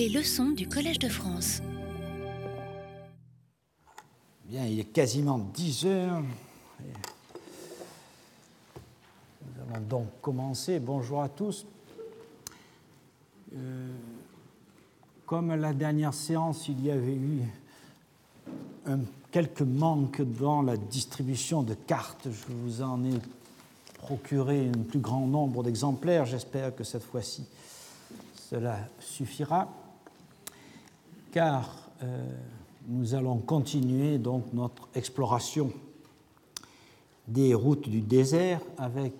Les leçons du Collège de France. Bien, il est quasiment 10 heures. Nous allons donc commencer. Bonjour à tous. Euh, comme la dernière séance, il y avait eu un, quelques manques dans la distribution de cartes, je vous en ai procuré un plus grand nombre d'exemplaires. J'espère que cette fois-ci, cela suffira, car euh, nous allons continuer donc notre exploration des routes du désert avec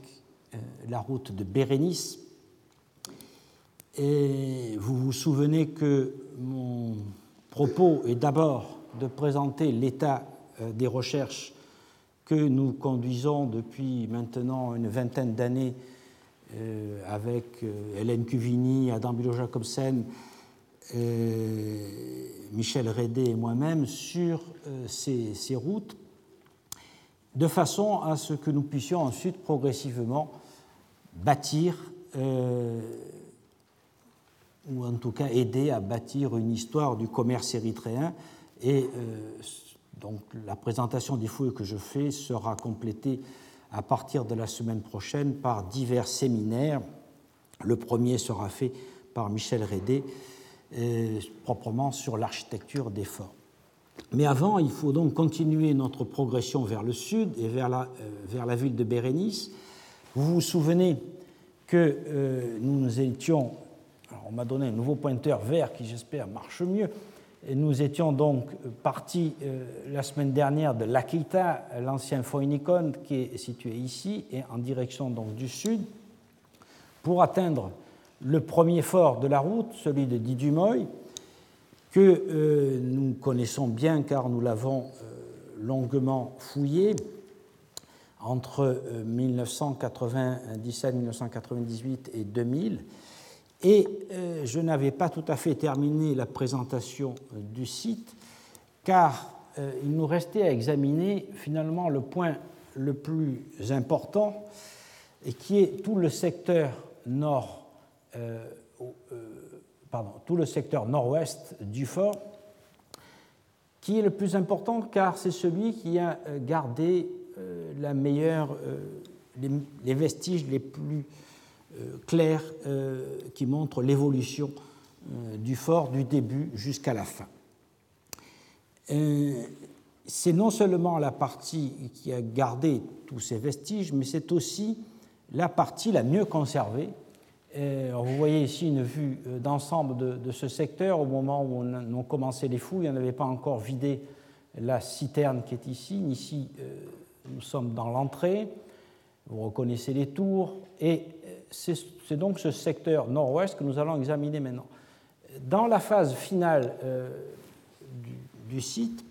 euh, la route de Bérénice. Et vous vous souvenez que mon propos est d'abord de présenter l'état euh, des recherches que nous conduisons depuis maintenant une vingtaine d'années avec Hélène Cuvini, Adam Bilo-Jacobsen, Michel Rédé et moi-même sur ces, ces, routes, de façon à ce que nous puissions ensuite progressivement bâtir, ou en tout cas aider à bâtir une histoire du commerce érythréen et euh, donc la présentation des fouilles que je fais sera complétée à partir de la semaine prochaine par divers séminaires. Le premier sera fait par Michel Rédé, proprement sur l'architecture des forts. Mais avant, il faut donc continuer notre progression vers le sud et vers la, euh, ville de Bérénice. Vous vous souvenez que euh, nous étions, alors on m'a donné un nouveau pointeur vert qui j'espère marche mieux, nous étions donc partis euh, la semaine dernière de l'Akita, l'ancien Phoenikon qui est situé ici, et en direction donc du sud, pour atteindre le premier fort de la route, celui de Didumoy, que euh, nous connaissons bien car nous l'avons euh, longuement fouillé entre 1997, 1998 et 2000 et euh, je n'avais pas tout à fait terminé la présentation euh, du site, car euh, il nous restait à examiner finalement le point le plus important, et qui est tout le secteur nord, pardon, tout le secteur nord-ouest du fort, qui est le plus important car c'est celui qui a gardé la meilleure, les, vestiges les plus euh, clair euh, qui montre l'évolution euh, du fort du début jusqu'à la fin. C'est non seulement la partie qui a gardé tous ces vestiges, mais c'est aussi la partie la mieux conservée. Vous voyez ici une vue d'ensemble de, ce secteur. Au moment où on a commencé les fouilles, on n'avait pas encore vidé la citerne qui est ici. Ici, nous sommes dans l'entrée. Vous reconnaissez les tours. Et c'est donc ce secteur nord-ouest que nous allons examiner maintenant. Dans la phase finale euh, du, site,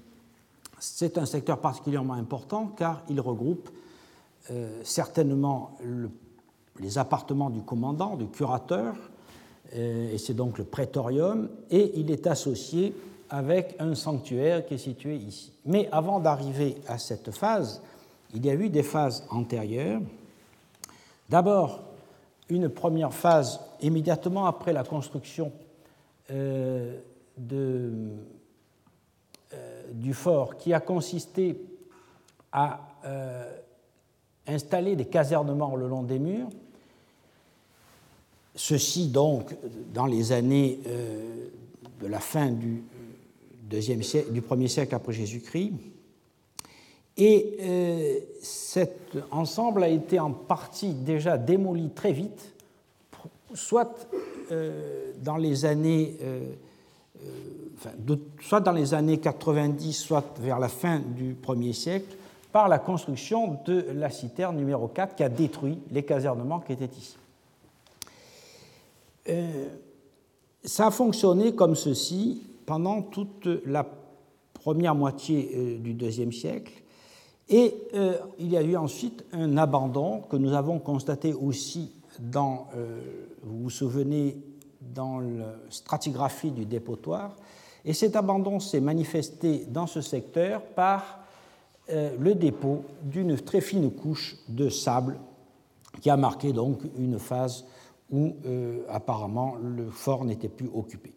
c'est un secteur particulièrement important car il regroupe euh, certainement les appartements du commandant, du curateur, euh, et c'est donc le prétorium, et il est associé avec un sanctuaire qui est situé ici. Mais avant d'arriver à cette phase, il y a eu des phases antérieures. D'abord, une première phase immédiatement après la construction euh, euh, du fort qui a consisté à installer des casernements le long des murs. Ceci donc dans les années de la fin du, deuxième siècle, premier siècle après Jésus-Christ. Et euh, cet ensemble a été en partie déjà démoli très vite, soit euh, dans les années, euh, soit dans les années 90, soit vers la fin du 1er siècle, par la construction de la citerne numéro 4 qui a détruit les casernements qui étaient ici. Ça a fonctionné comme ceci pendant toute la première moitié du deuxième siècle et euh, il y a eu ensuite un abandon que nous avons constaté aussi dans, euh, vous vous souvenez, dans la stratigraphie du dépotoir. Et cet abandon s'est manifesté dans ce secteur par euh, le dépôt d'une très fine couche de sable qui a marqué donc une phase où apparemment le fort n'était plus occupé.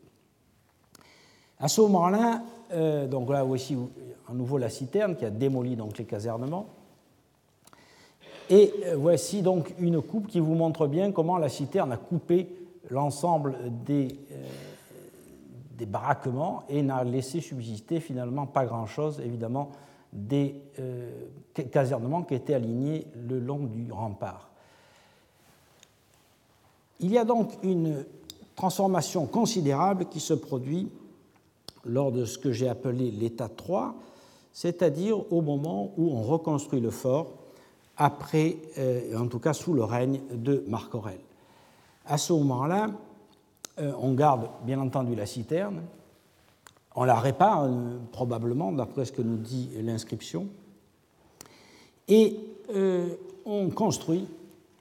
À ce moment-là, donc là aussi, à nouveau la citerne qui a démoli donc les casernements. Et voici donc une coupe qui vous montre bien comment la citerne a coupé l'ensemble des, baraquements et n'a laissé subsister finalement pas grand-chose, évidemment, des euh, casernements qui étaient alignés le long du rempart. Il y a donc une transformation considérable qui se produit lors de ce que j'ai appelé l'état 3, c'est-à-dire au moment où on reconstruit le fort après, euh, en tout cas sous le règne de Marc Aurèle. À ce moment-là, euh, on garde bien entendu la citerne, on la répare euh, probablement, d'après ce que nous dit l'inscription, et on construit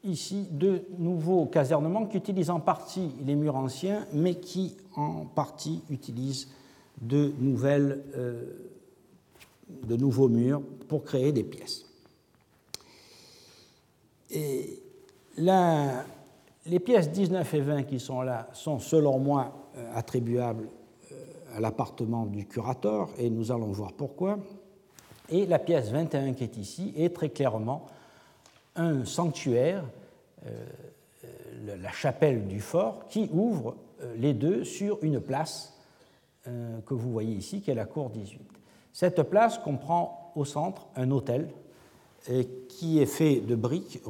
ici de nouveaux casernements qui utilisent en partie les murs anciens, mais qui en partie utilisent de, nouvelles, de nouveaux murs pour créer des pièces. Et la, les pièces 19 et 20 qui sont là sont, selon moi, euh, attribuables euh, à l'appartement du curateur, et nous allons voir pourquoi. Et la pièce 21 qui est ici est très clairement un sanctuaire, euh, la chapelle du fort, qui ouvre les deux sur une place que vous voyez ici, qui est la cour 18. Cette place comprend au centre un hôtel qui est fait de briques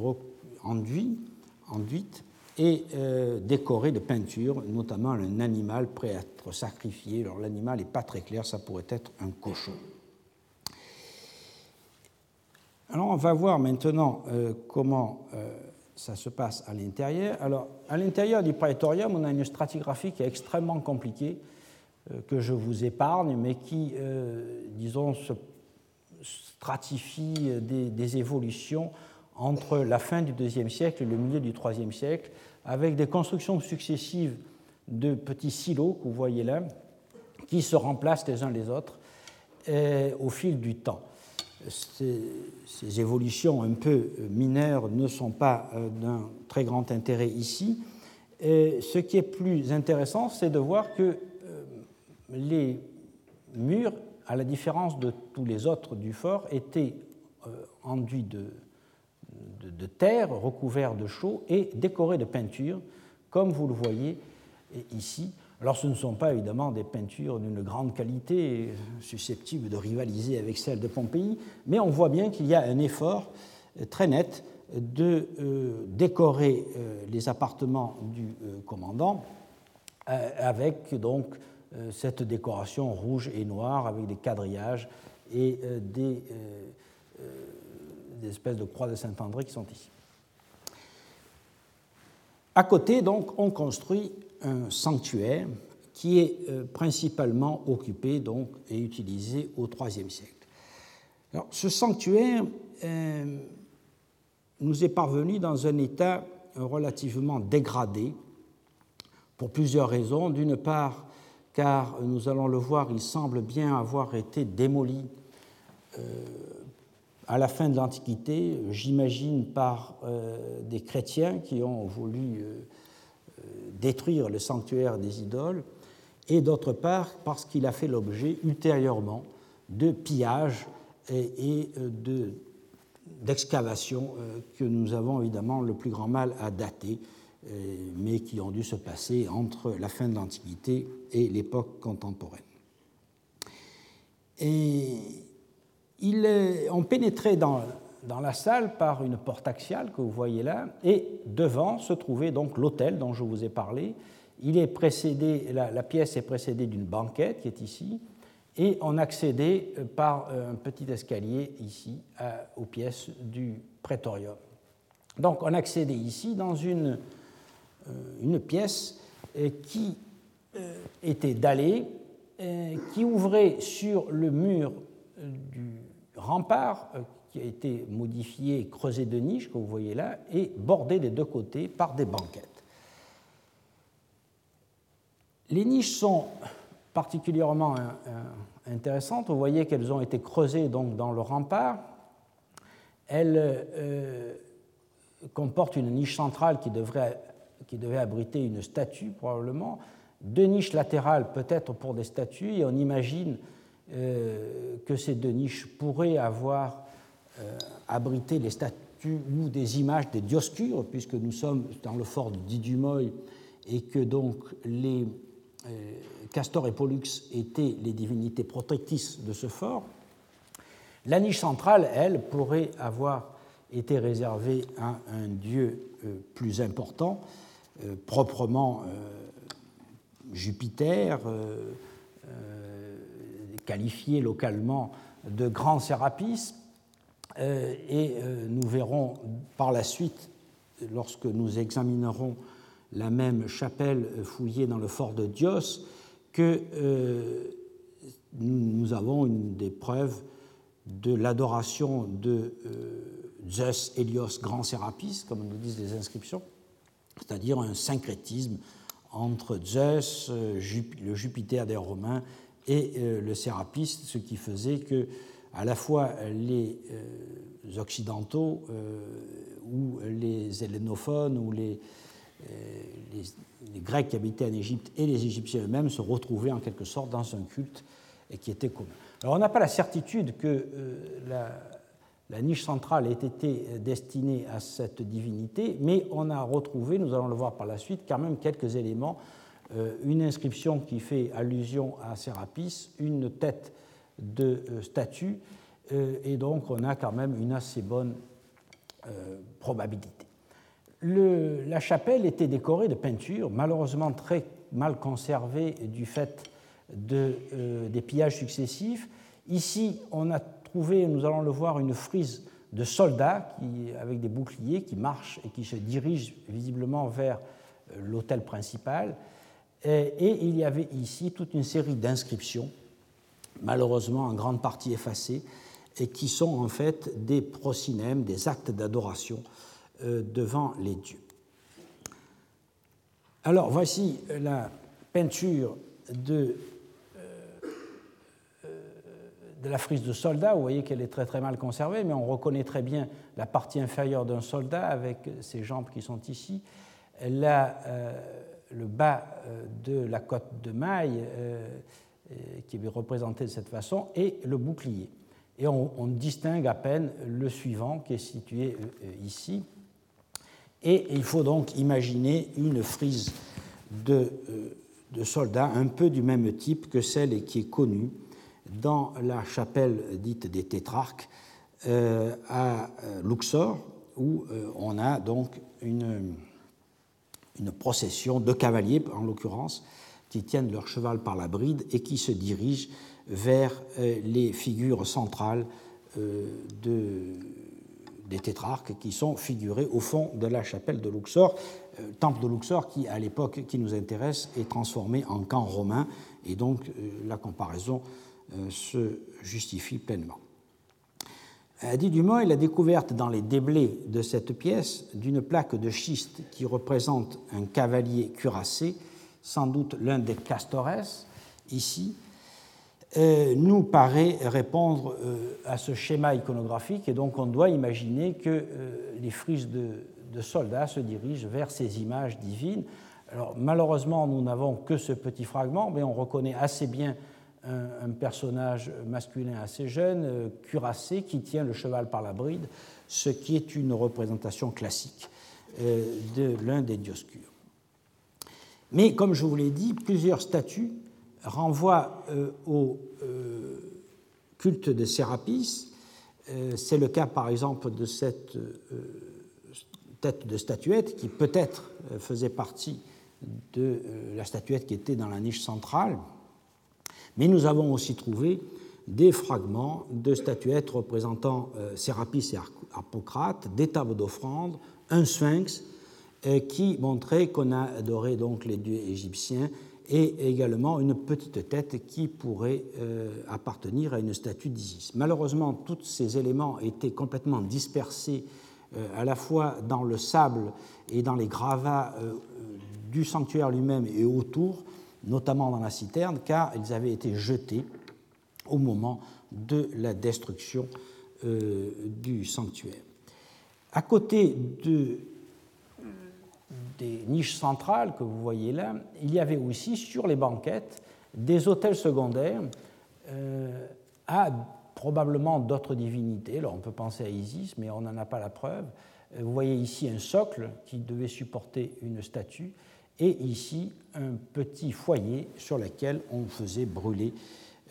enduites et euh, décoré de peintures, notamment un animal prêt à être sacrifié. Alors l'animal n'est pas très clair, ça pourrait être un cochon. Alors on va voir maintenant euh, comment euh, ça se passe à l'intérieur. Alors à l'intérieur du praetorium, on a une stratigraphie qui est extrêmement compliquée, que je vous épargne, mais qui, disons, stratifie des, des évolutions entre la fin du IIe siècle et le milieu du IIIe siècle, avec des constructions successives de petits silos que vous voyez là, qui se remplacent les uns les autres euh, au fil du temps. Ces, évolutions un peu mineures ne sont pas euh, d'un très grand intérêt ici. ce qui est plus intéressant, c'est de voir que euh, les murs, à la différence de tous les autres du fort, étaient enduits de, terre recouvert de chaux et décoré de peintures, comme vous le voyez ici. Alors ce ne sont pas évidemment des peintures d'une grande qualité susceptibles de rivaliser avec celles de Pompéi, mais on voit bien qu'il y a un effort très net de euh, décorer euh, les appartements du euh, commandant avec donc cette décoration rouge et noire avec des quadrillages et des des espèces de croix de Saint-André qui sont ici. À côté, donc, on construit un sanctuaire qui est euh, principalement occupé donc, et utilisé au IIIe siècle. Ce sanctuaire euh, nous est parvenu dans un état relativement dégradé pour plusieurs raisons. D'une part, car nous allons le voir, il semble bien avoir été démoli euh, à la fin de l'Antiquité, j'imagine par des chrétiens qui ont voulu détruire le sanctuaire des idoles, et d'autre part parce qu'il a fait l'objet ultérieurement de pillages et, d'excavations que nous avons évidemment le plus grand mal à dater, mais qui ont dû se passer entre la fin de l'Antiquité et l'époque contemporaine. Et ils ont pénétré dans, dans, la salle par une porte axiale que vous voyez là, et devant se trouvait donc l'hôtel dont je vous ai parlé. Il est précédé, la, pièce est précédée d'une banquette qui est ici, et on accédait par un petit escalier ici aux pièces du prétorium. Donc on accédait ici dans une, euh, une pièce euh, qui euh, était dallée, qui ouvrait sur le mur du rempart euh, qui a été modifié, creusé de niches, que vous voyez là, et bordé des deux côtés par des banquettes. Les niches sont particulièrement euh, euh, intéressantes. Vous voyez qu'elles ont été creusées donc dans le rempart. Elles comportent une niche centrale qui devrait, qui devait abriter une statue probablement, deux niches latérales peut-être pour des statues, et on imagine que ces deux niches pourraient avoir abrité les statues ou des images des dioscures, puisque nous sommes dans le fort de Didumoy et que donc les Castor et Pollux étaient les divinités protectrices de ce fort. La niche centrale, elle, pourrait avoir été réservée à un dieu euh, plus important, euh, proprement euh, Jupiter, qualifié localement de grand Sérapis, et nous verrons par la suite, lorsque nous examinerons la même chapelle fouillée dans le fort de Dios, que nous avons une des preuves de l'adoration de euh, Zeus, Hélios, grand Sérapis, comme nous disent les inscriptions, c'est-à-dire un syncrétisme entre Zeus, euh, le Jupiter des Romains, et euh, le Sérapis, ce qui faisait que à la fois les occidentaux ou les hellénophones ou les, les, Grecs qui habitaient en Égypte et les Égyptiens eux-mêmes se retrouvaient en quelque sorte dans un culte qui était commun. Alors on n'a pas la certitude que euh, la, niche centrale ait été destinée à cette divinité, mais on a retrouvé, nous allons le voir par la suite, quand même quelques éléments. Euh, une inscription qui fait allusion à Sérapis, une tête de euh, statue, et donc on a quand même une assez bonne probabilité. la chapelle était décorée de peintures, malheureusement très mal conservées du fait de, euh, des pillages successifs. Ici, on a trouvé, nous allons le voir, une frise de soldats qui, avec des boucliers qui marchent et qui se dirigent visiblement vers euh, l'hôtel principal. Et, il y avait ici toute une série d'inscriptions, malheureusement en grande partie effacées, et qui sont en fait des procinèmes, des actes d'adoration euh, devant les dieux. Alors voici la peinture de de la frise de soldat. Vous voyez qu'elle est très très mal conservée, mais on reconnaît très bien la partie inférieure d'un soldat avec ses jambes qui sont ici. Euh, le bas euh, de la côte de maille, euh, qui est représenté de cette façon, et le bouclier. Et on, distingue à peine le suivant qui est situé ici. Et il faut donc imaginer une frise de, soldats un peu du même type que celle qui est connue dans la chapelle dite des tétrarques euh, à euh, Luxor, où euh, on a donc une procession de cavaliers, en l'occurrence, qui tiennent leur cheval par la bride et qui se dirigent vers les figures centrales de, des tétrarques qui sont figurées au fond de la chapelle de Luxor. temple de Luxor qui, à l'époque qui nous intéresse, est transformé en camp romain et donc la comparaison euh, se justifie pleinement. Dit Dumont, la découverte dans les déblais de cette pièce d'une plaque de schiste qui représente un cavalier cuirassé, sans doute l'un des castores, ici, euh, nous paraît répondre euh, à ce schéma iconographique et donc on doit imaginer que les frises de, soldats se dirigent vers ces images divines. Alors malheureusement, nous n'avons que ce petit fragment, mais on reconnaît assez bien un, personnage masculin assez jeune, euh, cuirassé, qui tient le cheval par la bride, ce qui est une représentation classique euh, de l'un des dioscures. Mais comme je vous l'ai dit, plusieurs statues renvoient euh, au culte de Sérapis. C'est le cas par exemple de cette tête de statuette qui peut-être faisait partie de la statuette qui était dans la niche centrale mais nous avons aussi trouvé des fragments de statuettes représentant euh, Sérapis et Apocrate, des tables d'offrande, un sphinx euh, qui montrait qu'on a adoré donc les dieux égyptiens et également une petite tête qui pourrait euh, appartenir à une statue d'Isis. Malheureusement, tous ces éléments étaient complètement dispersés à la fois dans le sable et dans les gravats du sanctuaire lui-même et autour, notamment dans la citerne, car ils avaient été jetés au moment de la destruction euh, du sanctuaire. À côté de, des niches centrales que vous voyez là, il y avait aussi sur les banquettes des hôtels secondaires à probablement d'autres divinités. Alors on peut penser à Isis, mais on n'en a pas la preuve. Vous voyez ici un socle qui devait supporter une statue et ici un petit foyer sur lequel on faisait brûler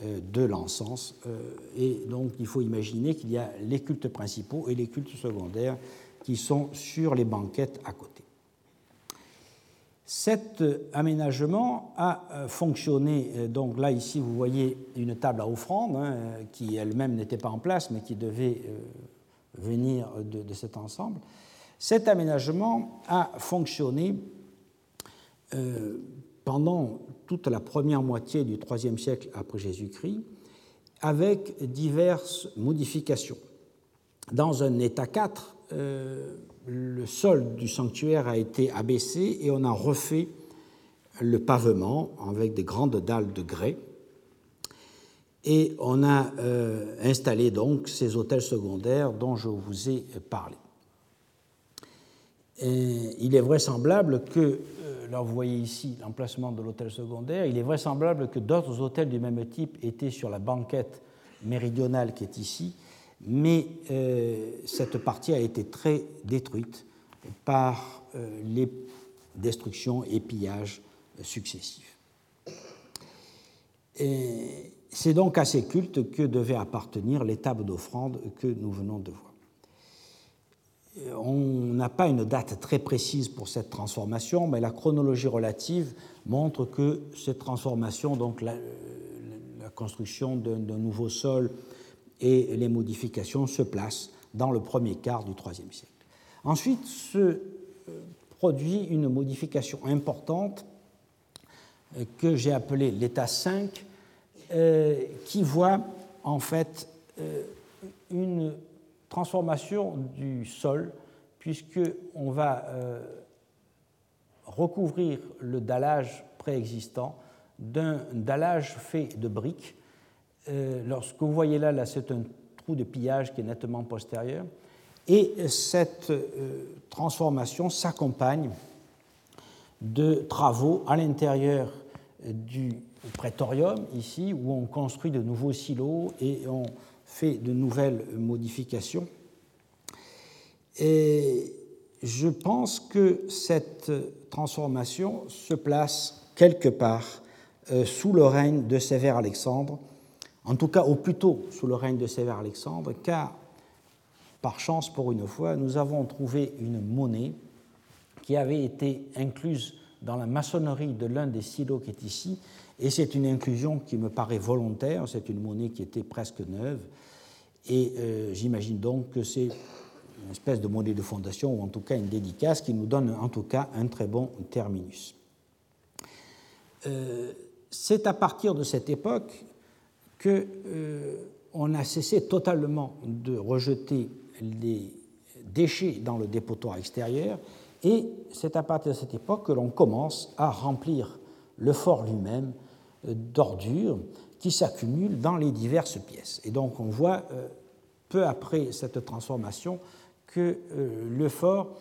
euh, de l'encens. Euh, et donc il faut imaginer qu'il y a les cultes principaux et les cultes secondaires qui sont sur les banquettes à côté. Cet aménagement a euh, fonctionné, donc là ici vous voyez une table à offrande hein, qui elle-même n'était pas en place mais qui devait venir de, cet ensemble. Cet aménagement a fonctionné euh, pendant toute la première moitié du IIIe siècle après Jésus-Christ, avec diverses modifications. Dans un état 4, euh, le sol du sanctuaire a été abaissé et on a refait le pavement avec des grandes dalles de grès. Et on a euh, installé donc ces hôtels secondaires dont je vous ai parlé. Il est vraisemblable que là vous voyez ici l'emplacement de l'hôtel secondaire, il est vraisemblable que d'autres hôtels du même type étaient sur la banquette méridionale qui est ici, mais euh, cette partie a été très détruite par euh, les destructions et pillages successifs. C'est donc à ces cultes que devait appartenir l'étape d'offrande que nous venons de voir. On n'a pas une date très précise pour cette transformation, mais la chronologie relative montre que cette transformation, donc la, construction d'un nouveau sol et les modifications se placent dans le premier quart du IIIe siècle. Ensuite se euh, produit une modification importante euh, que j'ai appelée l'état 5, euh, qui voit en fait une transformation du sol, puisqu'on va euh, recouvrir le dallage préexistant d'un dallage fait de briques. Euh, lorsque vous voyez là, c'est un trou de pillage qui est nettement postérieur. Et cette euh, transformation s'accompagne de travaux à l'intérieur du prétorium, ici, où on construit de nouveaux silos et on fait de nouvelles modifications. Et je pense que cette transformation se place quelque part euh, sous le règne de Sévère Alexandre, en tout cas au plus tôt sous le règne de Sévère Alexandre, car par chance pour une fois, nous avons trouvé une monnaie qui avait été incluse dans la maçonnerie de l'un des silos qui est ici, et c'est une inclusion qui me paraît volontaire, c'est une monnaie qui était presque neuve, et euh, j'imagine donc que c'est une espèce de monnaie de fondation, ou en tout cas une dédicace, qui nous donne en tout cas un très bon terminus. Euh, c'est à partir de cette époque que euh, a cessé totalement de rejeter les déchets dans le dépotoir extérieur, et c'est à partir de cette époque que l'on commence à remplir le fort lui-même d'ordures qui s'accumulent dans les diverses pièces. Et donc on voit euh, peu après cette transformation que euh, le fort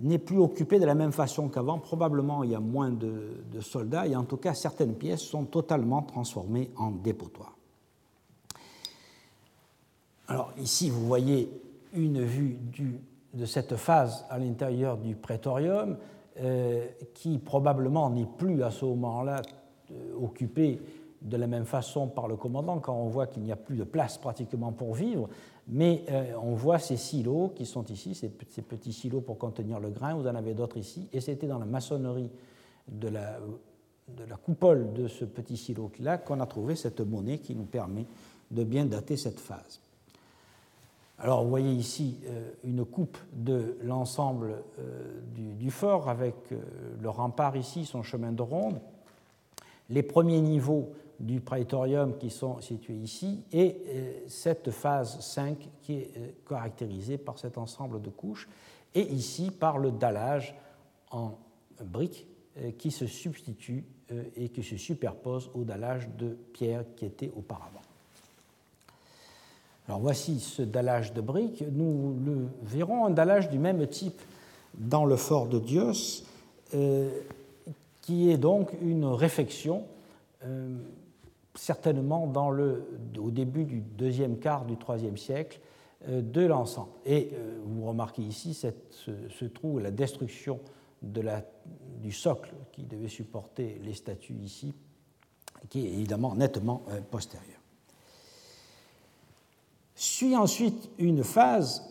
n'est plus occupé de la même façon qu'avant. Probablement il y a moins de, soldats et en tout cas certaines pièces sont totalement transformées en dépotoir. Alors ici vous voyez une vue de cette phase à l'intérieur du prétorium euh, qui probablement n'est plus à ce moment-là occupée de la même façon par le commandant quand on voit qu'il n'y a plus de place pratiquement pour vivre, mais euh, on voit ces silos qui sont ici, ces, petits silos pour contenir le grain, vous en avez d'autres ici, et c'était dans la maçonnerie de la, de la coupole de ce petit silo-là qu'on a trouvé cette monnaie qui nous permet de bien dater cette phase. Alors vous voyez ici euh, une coupe de l'ensemble euh, du, fort avec le rempart ici, son chemin de ronde, les premiers niveaux du praetorium qui sont situés ici, et euh, cette phase 5 qui est euh, caractérisée par cet ensemble de couches, et ici par le dallage en briques euh, qui se substitue et qui se superpose au dallage de pierre qui était auparavant. Alors voici ce dallage de briques. Nous le verrons un dallage du même type dans le fort de Dios, qui est donc une réflexion certainement dans le, au début du deuxième quart du troisième siècle de l'ensemble. Et vous remarquez ici ce, trou, la destruction du socle qui devait supporter les statues ici, qui est évidemment nettement postérieur. Suit ensuite une phase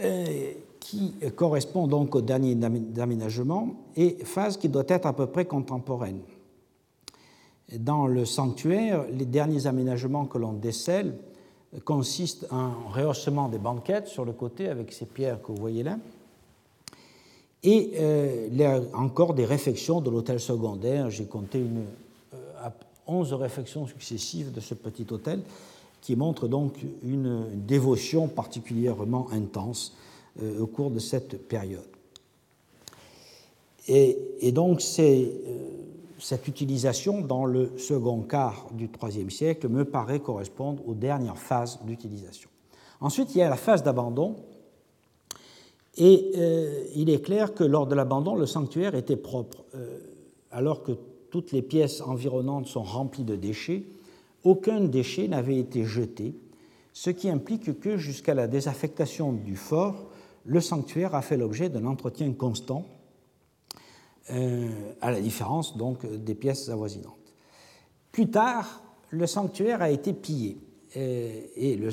euh, qui correspond donc au dernier aménagement et phase qui doit être à peu près contemporaine. Dans le sanctuaire, les derniers aménagements que l'on décèle consistent en rehaussement des banquettes sur le côté avec ces pierres que vous voyez là, et euh, encore des réfections de l'hôtel secondaire. J'ai compté une, 11 euh, réfections successives de ce petit hôtel qui montre donc une dévotion particulièrement intense euh, au cours de cette période. Et, donc euh, cette utilisation dans le second quart du IIIe siècle me paraît correspondre aux dernières phases d'utilisation. Ensuite, il y a la phase d'abandon, et euh, il est clair que lors de l'abandon, le sanctuaire était propre, alors que toutes les pièces environnantes sont remplies de déchets aucun déchet n'avait été jeté, ce qui implique que jusqu'à la désaffectation du fort, le sanctuaire a fait l'objet d'un entretien constant, euh, à la différence donc des pièces avoisinantes. Plus tard, le sanctuaire a été pillé euh, et le,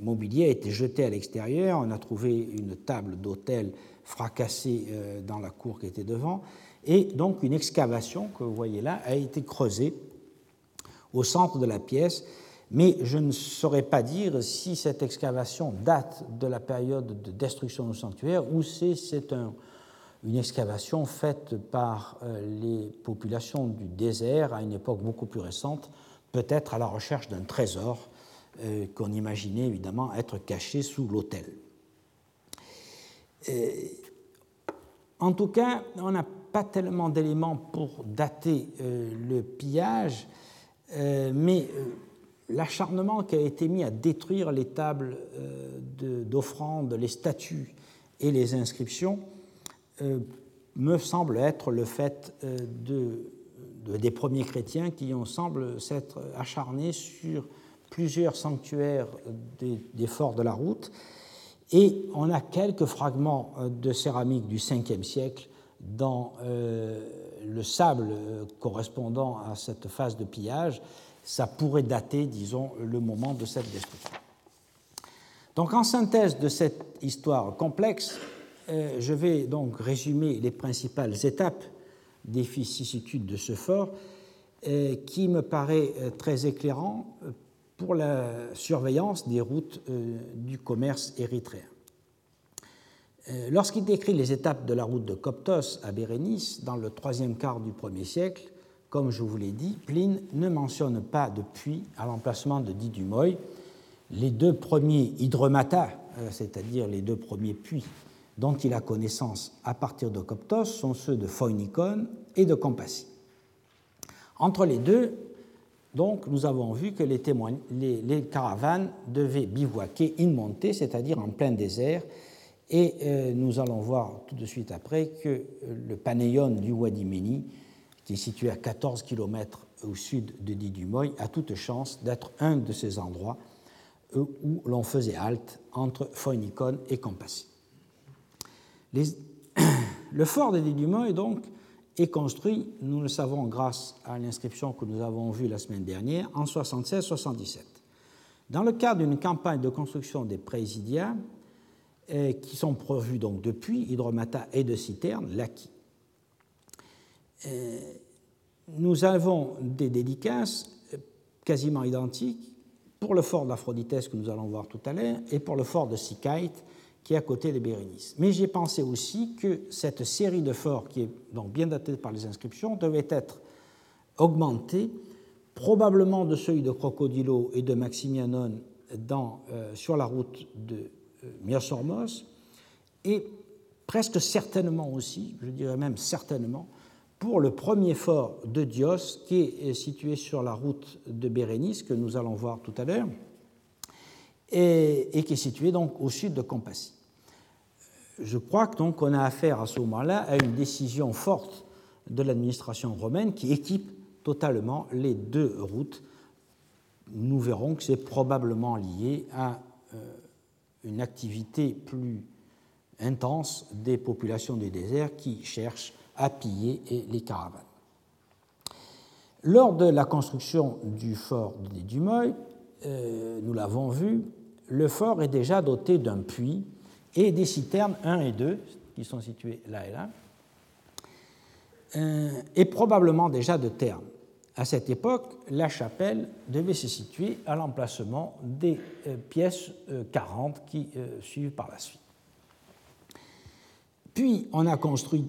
mobilier a été jeté à l'extérieur. On a trouvé une table d'hôtel fracassée euh, dans la cour qui était devant, et donc une excavation que vous voyez là a été creusée au centre de la pièce, mais je ne saurais pas dire si cette excavation date de la période de destruction du sanctuaire ou si c'est une excavation faite par euh, les populations du désert à une époque beaucoup plus récente, peut-être à la recherche d'un trésor euh, qu'on imaginait évidemment être caché sous l'autel. En tout cas, on n'a pas tellement d'éléments pour dater euh, le pillage, euh, mais euh, l'acharnement qui a été mis à détruire les tables euh, d'offrandes, les statues et les inscriptions me semble être le fait de, des premiers chrétiens qui ont semble s'être acharnés sur plusieurs sanctuaires des, forts de la route. Et on a quelques fragments de céramique du 5e siècle dans le sable correspondant à cette phase de pillage, ça pourrait dater, disons, le moment de cette destruction. Donc, en synthèse de cette histoire complexe, euh, je vais donc résumer les principales étapes des vicissitudes de ce fort, euh, qui me paraît euh, très éclairant pour la surveillance des routes du commerce érythréen. Euh, lorsqu'il décrit les étapes de la route de Coptos à Bérénice dans le troisième quart du premier siècle, comme je vous l'ai dit, Pline ne mentionne pas de puits à l'emplacement de Didumoy. Les deux premiers hydromata, euh, c'est-à-dire les deux premiers puits dont il a connaissance à partir de Coptos, sont ceux de Phoinikon et de Compassie. Entre les deux, donc, nous avons vu que les caravanes devaient bivouaquer in monte, c'est-à-dire en plein désert, et euh, nous allons voir tout de suite après que euh, le Panéon du Wadi Meni, qui est situé à 14 km au sud de Didumoy, a toute chance d'être un de ces endroits euh, où l'on faisait halte entre Phoinikon et Campassi. Le fort de Didumoy, donc, est construit, nous le savons grâce à l'inscription que nous avons vue la semaine dernière, en 76-77. Dans le cadre d'une campagne de construction des présidia, euh, qui sont provus donc de puits, hydromata et de citernes, l'acquis. Euh, nous avons des dédicaces euh, quasiment identiques pour le fort d'Aphroditès que nous allons voir tout à l'heure et pour le fort de Sychaïte qui est à côté de Bérénice. Mais j'ai pensé aussi que cette série de forts, qui est donc bien datée par les inscriptions, devait être augmentée, probablement de celui de Crocodilo et de Maximianon sur la route de Myosormos, et presque certainement aussi, je dirais même certainement, pour le premier fort de Dios qui est situé sur la route de Bérénice, que nous allons voir tout à l'heure, et, qui est situé donc au sud de Compassie. je crois donc qu'on a affaire à ce moment-là à une décision forte de l'administration romaine qui équipe totalement les deux routes. Nous verrons que c'est probablement lié à euh, une activité plus intense des populations du désert qui cherchent à piller les caravanes. Lors de la construction du fort de Dumoy, euh, nous l'avons vu, le fort est déjà doté d'un puits et des citernes 1 et 2, qui sont situées là et là, euh, et probablement déjà de terme. À cette époque, la chapelle devait se situer à l'emplacement des euh, pièces 40 qui suivent par la suite. Puis on a construit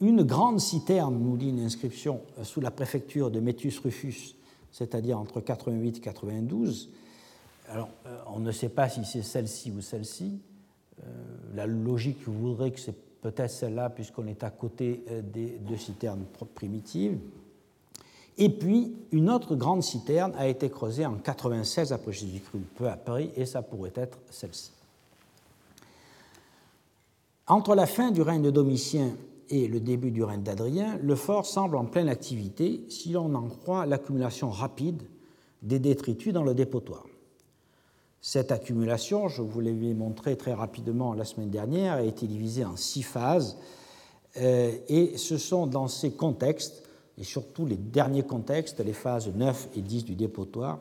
une grande citerne, nous dit une inscription euh, sous la préfecture de Métus Rufus, c'est-à-dire entre 88 et 92. Alors, euh, on ne sait pas si c'est celle-ci ou celle-ci. Euh, la logique voudrait que c'est peut-être celle-là, puisqu'on est à côté des deux citernes primitives. Et puis, une autre grande citerne a été creusée en 96 après Jésus-Christ, peu après, et ça pourrait être celle-ci. Entre la fin du règne de Domitien et le début du règne d'Adrien, le fort semble en pleine activité si l'on en croit l'accumulation rapide des détritus dans le dépotoir. Cette accumulation, je vous l'ai montré très rapidement la semaine dernière, a été divisée en six phases, euh, et ce sont dans ces contextes, et surtout les derniers contextes, les phases 9 et 10 du dépotoir,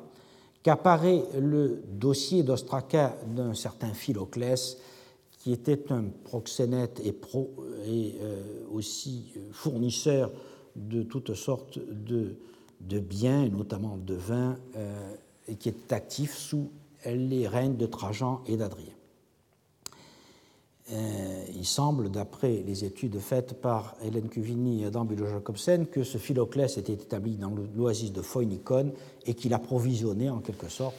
qu'apparaît le dossier d'Ostraka d'un certain Philoclès qui était un proxénète et, euh, aussi fournisseur de toutes sortes de, biens, notamment de vins, euh, et qui était actif sous les règnes de Trajan et d'Adrien. Euh, il semble, d'après les études faites par Hélène Cuvini et Adam Bulo-Jacobsen, que ce Philoclès était établi dans l'oasis de Phoenikon et qu'il approvisionnait en quelque sorte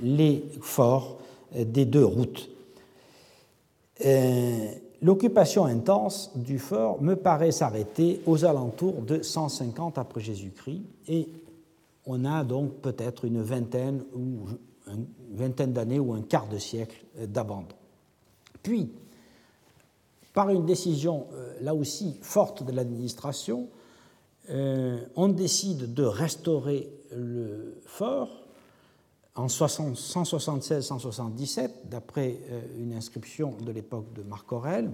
les forts des deux routes euh, l'occupation intense du fort me paraît s'arrêter aux alentours de 150 après Jésus-Christ et on a donc peut-être une vingtaine vingtaine d'années ou un quart de siècle d'abandon. Par une décision euh, là aussi forte de l'administration, euh, on décide de restaurer le fort en 176-177, d'après euh, une inscription de l'époque de Marc Aurèle.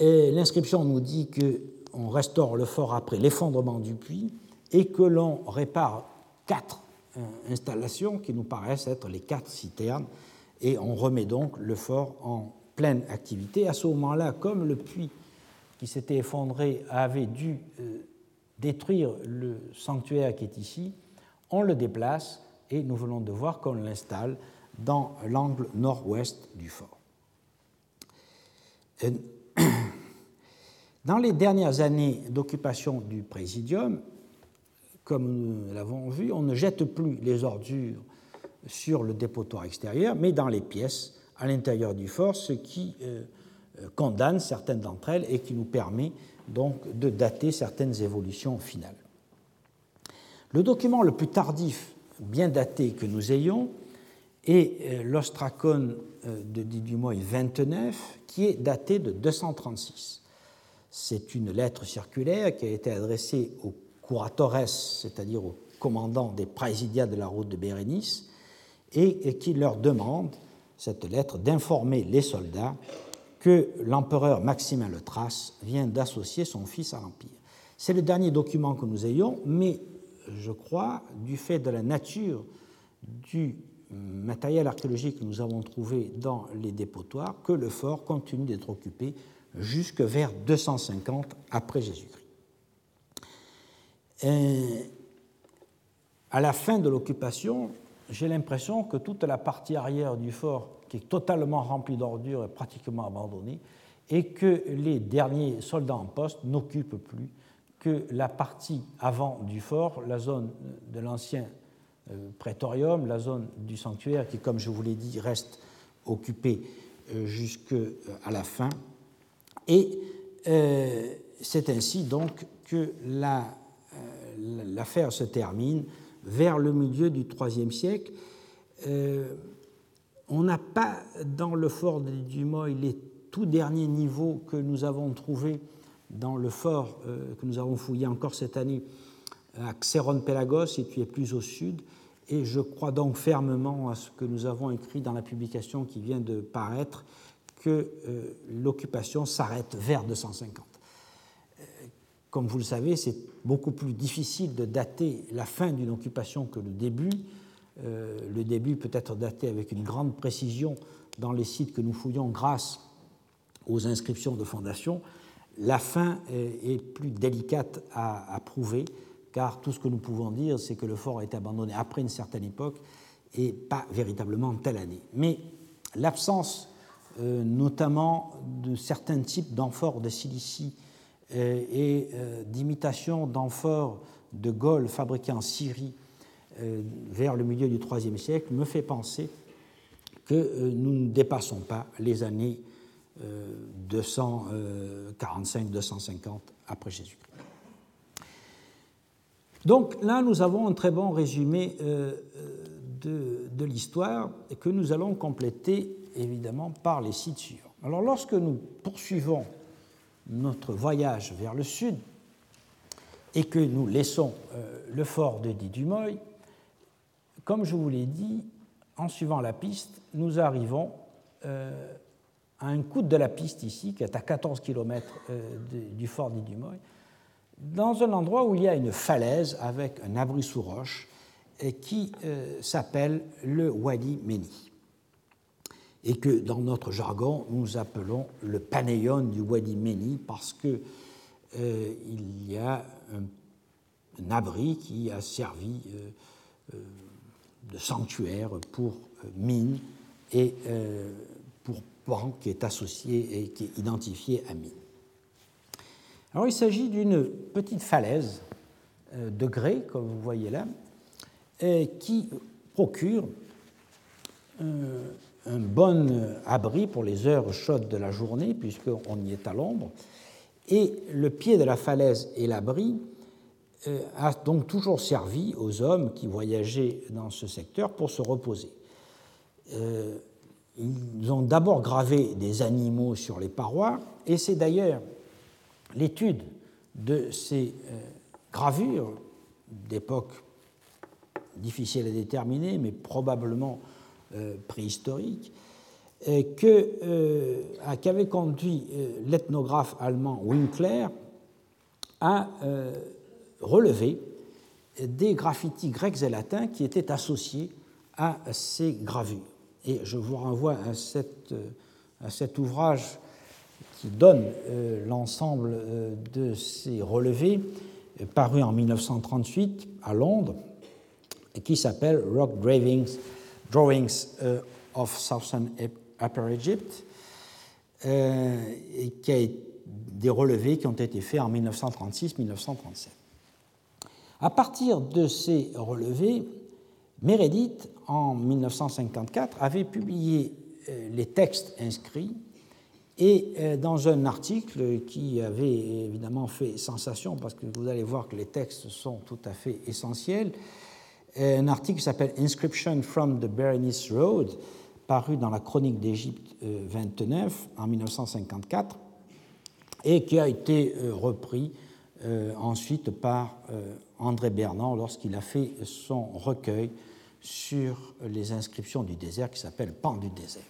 L'inscription nous dit qu'on restaure le fort après l'effondrement du puits et que l'on répare quatre installations qui nous paraissent être les quatre citernes et on remet donc le fort en pleine activité. À ce moment-là, comme le puits qui s'était effondré avait dû euh, détruire le sanctuaire qui est ici, on le déplace et nous venons de voir qu'on l'installe dans l'angle nord-ouest du fort. Dans les dernières années d'occupation du présidium, comme nous l'avons vu, on ne jette plus les ordures sur le dépotoir extérieur, mais dans les pièces à l'intérieur du fort, ce qui euh, euh, condamne certaines d'entre elles et qui nous permet donc de dater certaines évolutions finales. Le document le plus tardif bien daté que nous ayons est euh, l'ostracon de Didumoy 29, qui est daté de 236. C'est une lettre circulaire qui a été adressée aux curatores, c'est-à-dire aux commandants des présidia de la route de Bérénice, et qui leur demande, cette lettre, d'informer les soldats que l'empereur Maximin le Thrace vient d'associer son fils à l'Empire. C'est le dernier document que nous ayons, mais je crois, du fait de la nature du matériel archéologique que nous avons trouvé dans les dépotoirs, que le fort continue d'être occupé jusque vers 250 après Jésus-Christ. À la fin de l'occupation, j'ai l'impression que toute la partie arrière du fort, qui est totalement remplie d'ordures, est pratiquement abandonnée, et que les derniers soldats en poste n'occupent plus que la partie avant du fort, la zone de l'ancien euh, prétorium, la zone du sanctuaire, qui, comme je vous l'ai dit, reste occupée euh, jusqu'à euh, la fin. Et c'est ainsi donc que l'affaire se termine vers le milieu du IIIe siècle. on On n'a pas dans le fort de Dumoy les tout derniers niveaux que nous avons trouvés dans le fort euh, que nous avons fouillé encore cette année à Xeron Pelagos, situé plus au sud, et je crois donc fermement à ce que nous avons écrit dans la publication qui vient de paraître, que euh, l'occupation s'arrête vers 250. Comme vous le savez, c'est beaucoup plus difficile de dater la fin d'une occupation que le début. Euh, le début peut être daté avec une grande précision dans les sites que nous fouillons grâce aux inscriptions de fondation. La fin est, plus délicate à, prouver car tout ce que nous pouvons dire, c'est que le fort a été abandonné après une certaine époque et pas véritablement telle année. Mais l'absence euh, notamment de certains types d'amphores de silicie et euh, d'imitations d'amphores de Gaulle fabriquées en Syrie vers le milieu du IIIe siècle me fait penser que nous ne dépassons pas les années 245-250 après Jésus-Christ. Donc là, nous avons un très bon résumé euh, euh, de, l'histoire que nous allons compléter évidemment par les sites suivants. Alors lorsque nous poursuivons notre voyage vers le sud et que nous laissons euh, le fort de Didumoy, comme je vous l'ai dit, en suivant la piste, nous arrivons à un coup de la piste ici, qui est à 14 km du fort d'Idumoy, dans un endroit où il y a une falaise avec un abri sous roche et qui euh, s'appelle le Wadi Meni et que dans notre jargon nous appelons le panéon du Wadi Meni parce que euh, y a un, abri qui a servi euh, de sanctuaire pour mine et pour Pan qui est associé et qui est identifié à mine. Alors il s'agit d'une petite falaise euh, de grès, comme vous voyez là, qui procure euh, un bon abri pour les heures chaudes de la journée, puisqu'on y est à l'ombre. Et le pied de la falaise et l'abri euh, a donc toujours servi aux hommes qui voyageaient dans ce secteur pour se reposer. Ils ont d'abord gravé des animaux sur les parois, et c'est d'ailleurs l'étude de ces euh, gravures d'époque difficile à déterminer, mais probablement euh, préhistorique, euh, qu'avait conduit l'ethnographe allemand Winkler à relever des graffitis grecs et latins qui étaient associés à ces gravures. Et je vous renvoie à, cet ouvrage qui donne euh, l'ensemble euh, de ces relevés, euh, paru en 1938 à Londres, qui s'appelle Rock Drawings, Drawings of Southern Upper Egypt, et qui a des relevés qui ont été faits en 1936-1937. À partir de ces relevés, Meredith, en 1954, avait publié les textes inscrits et euh, dans un article qui avait évidemment fait sensation, parce que vous allez voir que les textes sont tout à fait essentiels, euh, un article qui s'appelle Inscription from the Berenice Road, paru dans la Chronique d'Égypte 29 euh, en 1954, et qui a été repris ensuite par André Bernand lorsqu'il a fait son recueil sur les inscriptions du désert qui s'appelle Pan du désert.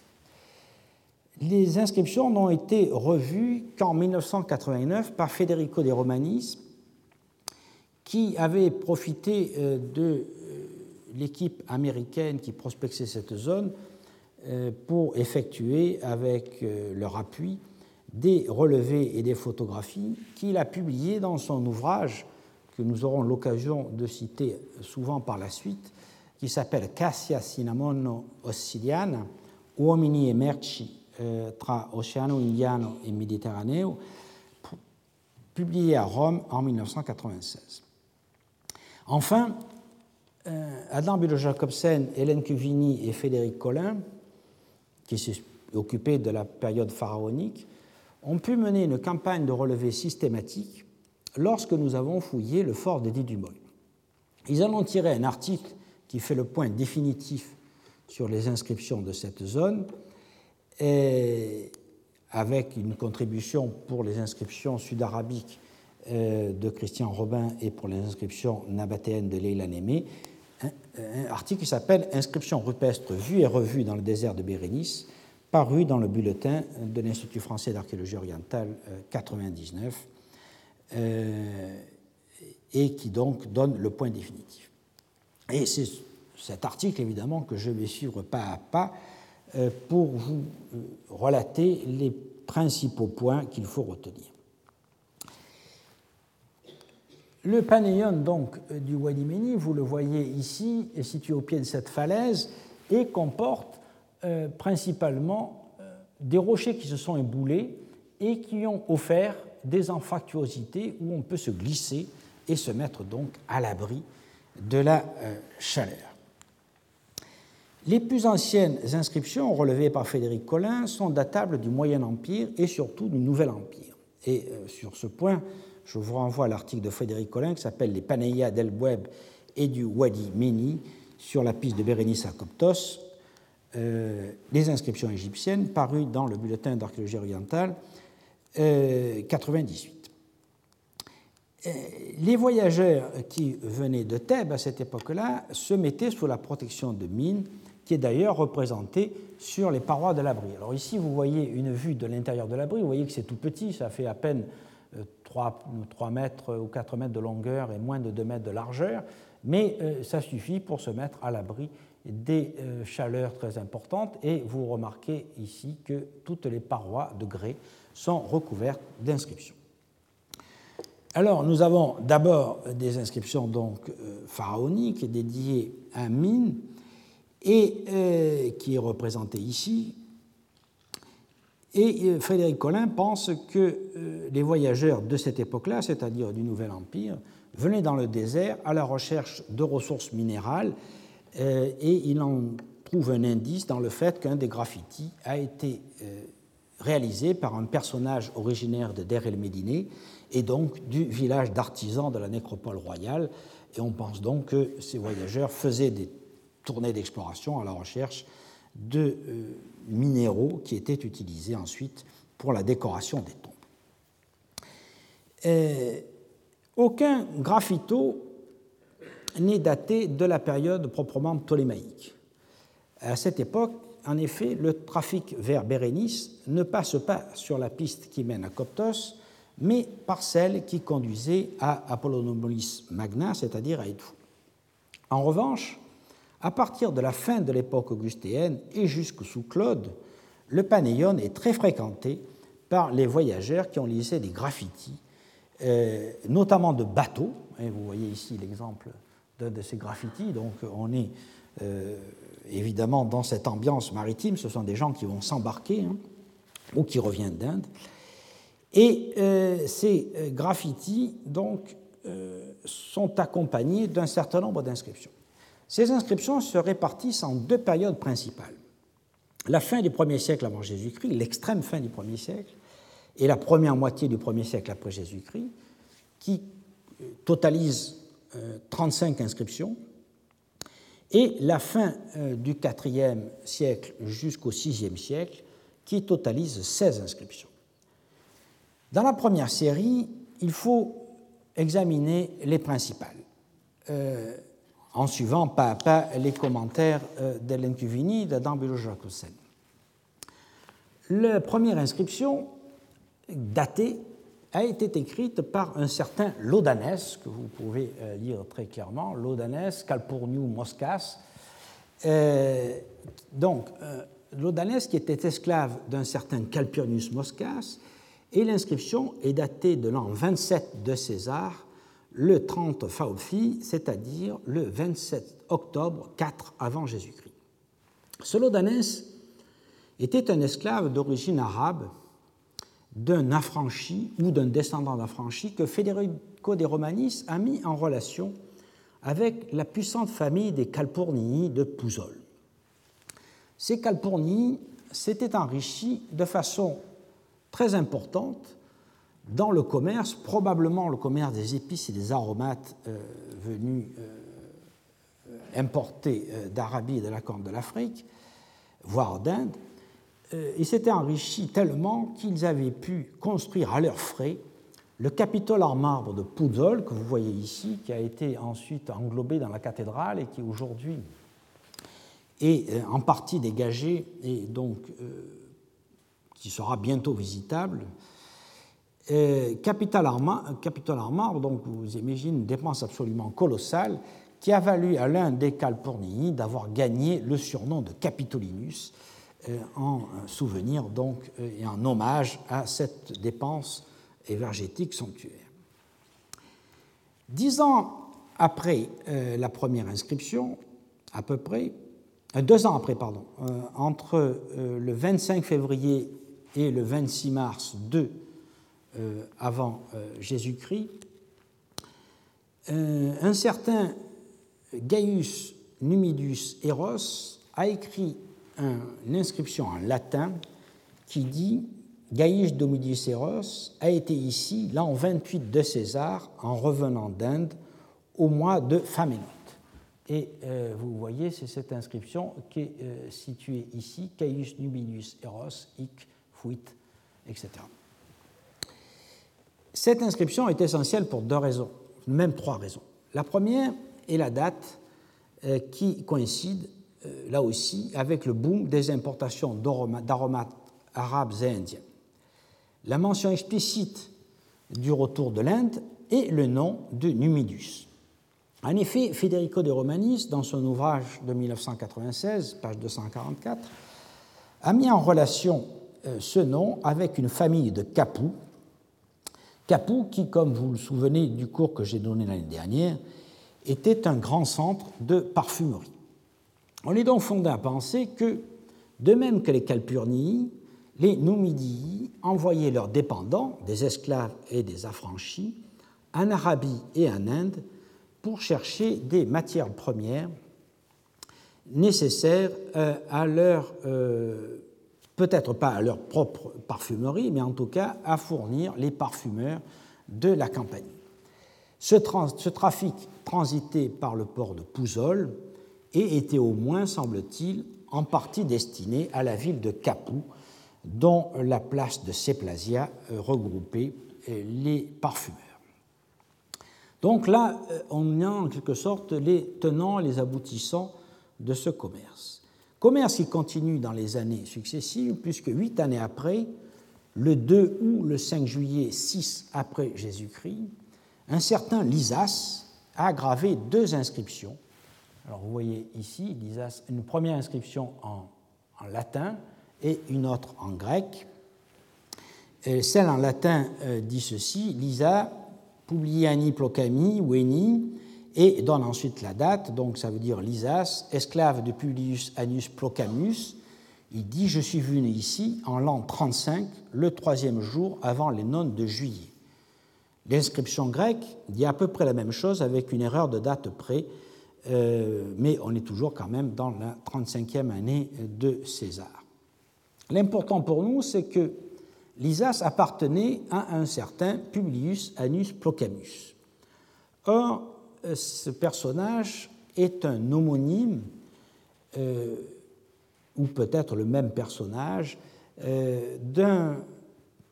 Les inscriptions n'ont été revues qu'en 1989 par Federico de Romanis, qui avait profité euh, de euh, l'équipe américaine qui prospectait cette zone euh, pour effectuer avec leur appui des relevés et des photographies qu'il a publiées dans son ouvrage que nous aurons l'occasion de citer souvent par la suite, qui s'appelle Cassia Cinnamono Ossidiana, Uomini e Merci euh, tra Oceano Indiano et Méditerraneo, publié à Rome en 1996. Enfin, euh, Adam Bülow-Jacobsen, Hélène Cuvini et Frédéric Collin, qui s'est occupé de la période pharaonique, ont pu mener une campagne de relevé systématique lorsque nous avons fouillé le fort d'Edi Dumoy. Ils en ont tiré un article qui fait le point définitif sur les inscriptions de cette zone, et avec une contribution pour les inscriptions sud-arabiques euh, de Christian Robin et pour les inscriptions nabatéennes de Leila Némé, un, article qui s'appelle Inscriptions rupestres vues et revues dans le désert de Bérénice, paru dans le bulletin de l'Institut français d'archéologie orientale 99, euh, euh, et qui donc donne le point définitif. Et c'est cet article, évidemment, que je vais suivre pas à pas euh, pour vous relater les principaux points qu'il faut retenir. Le panéon donc du Wadi Meni, vous le voyez ici, est situé au pied de cette falaise et comporte euh, principalement euh, des rochers qui se sont éboulés et qui ont offert des anfractuosités où on peut se glisser et se mettre donc à l'abri de la euh, chaleur. Les plus anciennes inscriptions relevées par Frédéric Collin sont datables du Moyen Empire et surtout du Nouvel Empire. Et sur ce point, je vous renvoie à l'article de Frédéric Collin qui s'appelle Les Paneia del Web et du Wadi Meni sur la piste de Bérénice à Coptos, euh, les inscriptions égyptiennes parues dans le bulletin d'archéologie orientale 98. Euh, euh, les voyageurs qui venaient de Thèbes à cette époque-là se mettaient sous la protection de mines, qui est d'ailleurs représentée sur les parois de l'abri. Alors ici, vous voyez une vue de l'intérieur de l'abri, vous voyez que c'est tout petit, ça fait à peine 3, 3, mètres ou 4 mètres de longueur et moins de 2 mètres de largeur, mais ça suffit pour se mettre à l'abri des euh, chaleurs très importantes et vous remarquez ici que toutes les parois de grès sont recouvertes d'inscriptions. Alors nous avons d'abord des inscriptions donc euh, pharaoniques dédiées à Mine et euh, qui est représentée ici. Et Frédéric Collin pense que les voyageurs de cette époque-là, c'est-à-dire du Nouvel Empire, venaient dans le désert à la recherche de ressources minérales euh, et il en trouve un indice dans le fait qu'un des graffitis a été euh, réalisé par un personnage originaire de Der el Médine et donc du village d'artisans de la nécropole royale. Et on pense donc que ces voyageurs faisaient des tournées d'exploration à la recherche de euh, minéraux qui étaient utilisés ensuite pour la décoration des tombes. aucun graffito n'est daté de la période proprement ptolémaïque. À cette époque, en effet, le trafic vers Bérénice ne passe pas sur la piste qui mène à Coptos, mais par celle qui conduisait à Apollonopolis Magna, c'est-à-dire à Edfou. En revanche, à partir de la fin de l'époque augustéenne et jusque sous Claude, le Panéon est très fréquenté par les voyageurs qui ont lisé des graffitis, euh, notamment de bateaux. Et vous voyez ici l'exemple de, ces graffitis. Donc on est euh, évidemment dans cette ambiance maritime. Ce sont des gens qui vont s'embarquer hein, ou qui reviennent d'Inde. Et euh, ces graffitis donc, sont accompagnés d'un certain nombre d'inscriptions. Ces inscriptions se répartissent en deux périodes principales. La fin du 1er siècle avant Jésus-Christ, l'extrême fin du 1er siècle, et la première moitié du 1er siècle après Jésus-Christ, qui totalise 35 inscriptions, et la fin euh, du IVe siècle jusqu'au VIe siècle, qui totalise 16 inscriptions. Dans la première série, il faut examiner les principales, euh, en suivant pas à pas les commentaires euh, d'Hélène Cuvini d'Adam Jacobsen. La première inscription, datée, a été écrite par un certain Lodanès, que vous pouvez euh, lire très clairement, Lodanès, Calpurniu Moscas. Euh, donc, euh, qui était esclave d'un certain Calpurnius Moscas, et l'inscription est datée de l'an 27 de César, le 30 Fauphi, c'est-à-dire le 27 octobre 4 avant Jésus-Christ. Ce Lodanès était un esclave d'origine arabe d'un affranchi ou d'un descendant d'affranchi que Federico de Romanis a mis en relation avec la puissante famille des Calpurnii de Pouzol. Ces Calpurnii s'étaient enrichis de façon très importante dans le commerce, probablement le commerce des épices et des aromates euh, venus euh, importés d'Arabie et de la Corne de l'Afrique, voire d'Inde, ils s'étaient enrichis tellement qu'ils avaient pu construire à leurs frais le Capitole en marbre de Puzzol, que vous voyez ici, qui a été ensuite englobé dans la cathédrale et qui aujourd'hui est en partie dégagé et donc qui sera bientôt visitable. Capitole en, marbre, donc vous imaginez une dépense absolument colossale qui a valu à l'un des Calpurnii d'avoir gagné le surnom de Capitolinus euh, en souvenir donc euh, et en hommage à cette dépense évergétique somptuaire. Dix ans après euh, la première inscription, à peu près, deux ans après, pardon, entre le 25 février et le 26 mars 2 avant Jésus-Christ, un certain Gaius Numidus Eros a écrit une inscription en latin qui dit Gaius Numidus Eros a été ici l'an 28 de César en revenant d'Inde au mois de Famenot. Et euh, vous voyez, c'est cette inscription qui est euh, située ici, Gaius Numidus Eros, hic, fuit, etc. Cette inscription est essentielle pour deux raisons, même trois raisons. La première, et la date euh, qui coïncide euh, là aussi avec le boom des importations d'aromates arabes et indiens. La mention explicite du retour de l'Inde et le nom de Numidus. En effet, Federico de Romanis, dans son ouvrage de 1996, page 244, a mis en relation euh, ce nom avec une famille de Capou, Capou qui, comme vous le souvenez du cours que j'ai donné l'année dernière, était un grand centre de parfumerie. On est donc fondé à penser que, de même que les Calpurnii, les Numidii envoyaient leurs dépendants, des esclaves et des affranchis, en Arabie et en Inde pour chercher des matières premières nécessaires euh, à leur, euh, peut-être pas à leur propre parfumerie, mais en tout cas à fournir les parfumeurs de la campagne. Ce, trafic transité par le port de Pouzol et était au moins, semble-t-il, en partie destiné à la ville de Capoue, dont la place de Seplasia regroupait euh, les parfumeurs. Donc là, euh, on a en quelque sorte les tenants et les aboutissants de ce commerce. Commerce qui continue dans les années successives, puisque huit années après, le 2 ou le 5 juillet 6 après Jésus-Christ, un certain Lysas, a gravé deux inscriptions. Alors vous voyez ici une première inscription en, latin et une autre en grec. celle en latin euh, dit ceci Lisa Publiani Plocami Weni et donne ensuite la date, donc ça veut dire Lysas, esclave de Publius Anus Plocamus. Il dit Je suis venu ici en l'an 35, le troisième jour avant les nonnes de juillet. L'inscription grecque dit à peu près la même chose avec une erreur de date près, euh, mais on est toujours quand même dans la 35e année de César. L'important pour nous, c'est que Lysas appartenait à un certain Publius Anus Plocamus. Or, ce personnage est un homonyme, euh, ou peut-être le même personnage, euh, d'un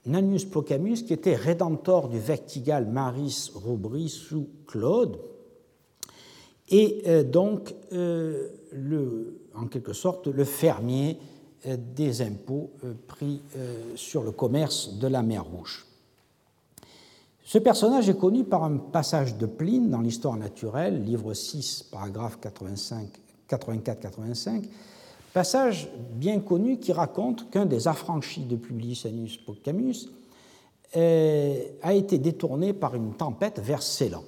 Nanius Procamus, qui était rédemptor du Vectigal Maris Robris sous Claude, et euh, donc, euh, en quelque sorte, le fermier euh, des impôts pris sur le commerce de la mer Rouge. Ce personnage est connu par un passage de Pline dans l'Histoire naturelle, livre 6, paragraphe 84-85, Passage bien connu qui raconte qu'un des affranchis de Publius Annius Poccamus euh, a été détourné par une tempête vers Ceylan.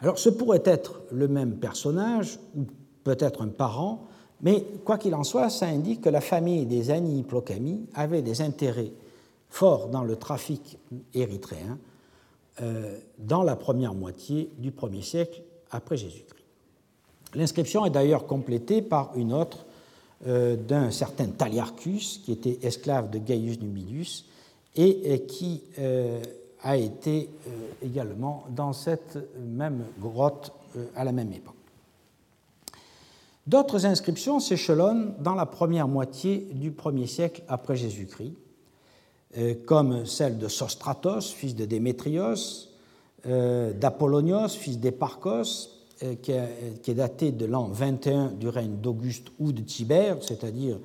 Alors ce pourrait être le même personnage, ou peut-être un parent, mais quoi qu'il en soit, ça indique que la famille des Anni Plocami avait des intérêts forts dans le trafic érythréen euh, dans la première moitié du 1er siècle après Jésus-Christ. L'inscription est d'ailleurs complétée par une autre euh, d'un certain Taliarchus, qui était esclave de Gaius Numidus et, qui euh, a été également dans cette même grotte à la même époque. D'autres inscriptions s'échelonnent dans la première moitié du 1er siècle après Jésus-Christ, comme celle de Sostratos, fils de Démétrios, euh, d'Apollonios, fils d'Éparchos, euh, qui, est datée de l'an 21 du règne d'Auguste ou de Tibère, c'est-à-dire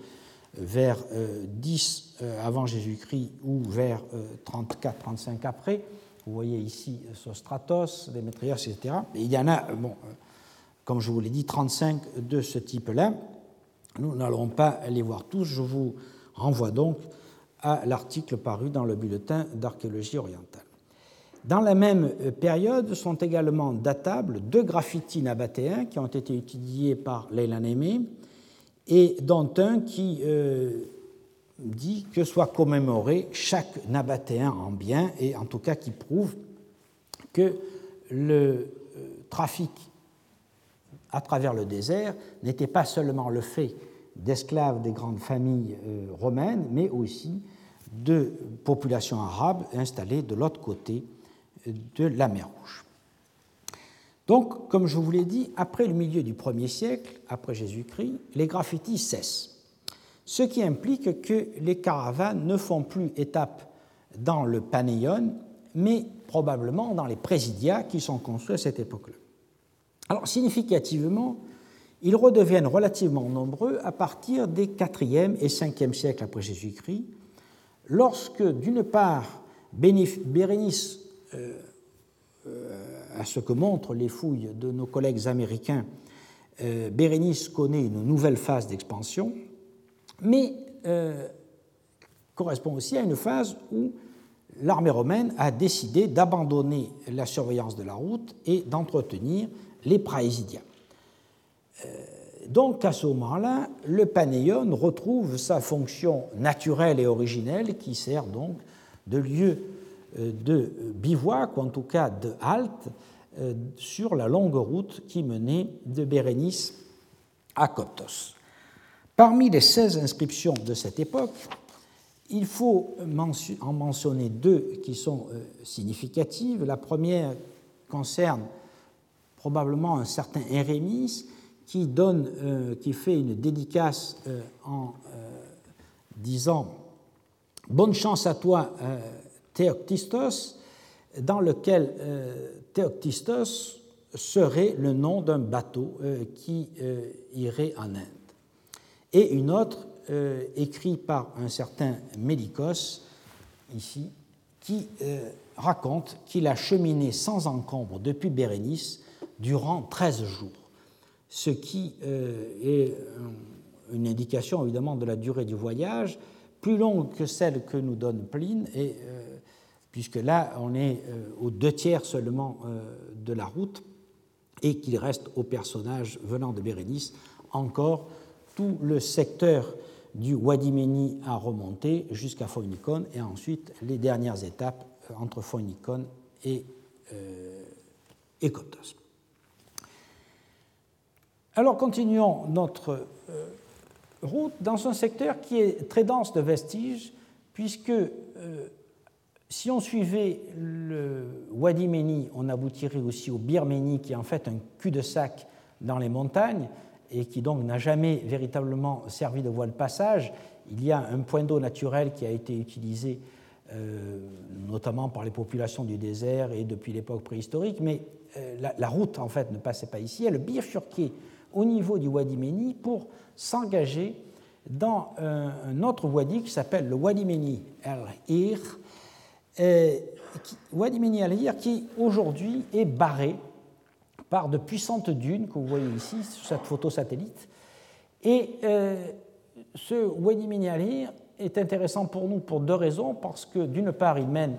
vers 10 avant Jésus-Christ ou vers 34-35 après. Vous voyez ici Sostratos, Démétrios, etc. Et il y en a, bon, comme je vous l'ai dit, 35 de ce type-là. Nous n'allons pas les voir tous, je vous renvoie donc à l'article paru dans le bulletin d'archéologie orientale. Dans la même période sont également datables deux graffitis nabatéens qui ont été étudiés par Leila Némé et dont un qui euh, dit que soit commémoré chaque nabatéen en bien et en tout cas qui prouve que le euh, trafic à travers le désert n'était pas seulement le fait d'esclaves des grandes familles euh, romaines, mais aussi de populations arabes installées de l'autre côté de la mer Rouge. Donc, comme je vous l'ai dit, après le milieu du 1er siècle, après Jésus-Christ, les graffitis cessent, ce qui implique que les caravanes ne font plus étape dans le Panéon, mais probablement dans les présidia qui sont construits à cette époque-là. Alors, significativement, ils redeviennent relativement nombreux à partir des 4e et 5e siècles après Jésus-Christ, lorsque, d'une part, Bérénice, euh, euh, à ce que montrent les fouilles de nos collègues américains, euh, Bérénice connaît une nouvelle phase d'expansion, mais correspond aussi à une phase où l'armée romaine a décidé d'abandonner la surveillance de la route et d'entretenir les praesidia. Donc à ce moment-là, le panéon retrouve sa fonction naturelle et originelle qui sert donc de lieu euh, de bivouac, ou en tout cas de halte, euh, sur la longue route qui menait de Bérénice à Coptos. Parmi les 16 inscriptions de cette époque, il faut en mentionner deux qui sont euh, significatives. La première concerne probablement un certain Érémis qui, donne, euh, qui fait une dédicace euh, en euh, disant Bonne chance à toi, Théoctistos, dans lequel Théoctistos serait le nom d'un bateau qui irait en Inde. Et une autre, écrite par un certain Mélicos, ici, qui raconte qu'il a cheminé sans encombre depuis Bérénice durant 13 jours ce qui euh, est une indication évidemment de la durée du voyage, plus longue que celle que nous donne Pline, et, euh, puisque là on est euh, aux deux tiers seulement de la route, et qu'il reste aux personnages venant de Bérénice encore tout le secteur du Wadimeni à remonter jusqu'à Phoenikon, et ensuite les dernières étapes entre Phoenikon et, et alors continuons notre euh, route dans un secteur qui est très dense de vestiges, puisque euh, si on suivait le Wadi Meni, on aboutirait aussi au Birmeni, qui est en fait un cul-de-sac dans les montagnes et qui donc n'a jamais véritablement servi de voie de passage. Il y a un point d'eau naturel qui a été utilisé euh, notamment par les populations du désert et depuis l'époque préhistorique, mais la, route en fait ne passait pas ici. Elle bifurquait au niveau du Wadi Meni pour s'engager dans un autre wadi qui s'appelle le Wadi Meni al-Ir, Wadi Meni al-Ir qui aujourd'hui est barré par de puissantes dunes que vous voyez ici sur cette photo satellite. Et euh, ce Wadi Meni al-Ir est intéressant pour nous pour deux raisons, parce que d'une part il mène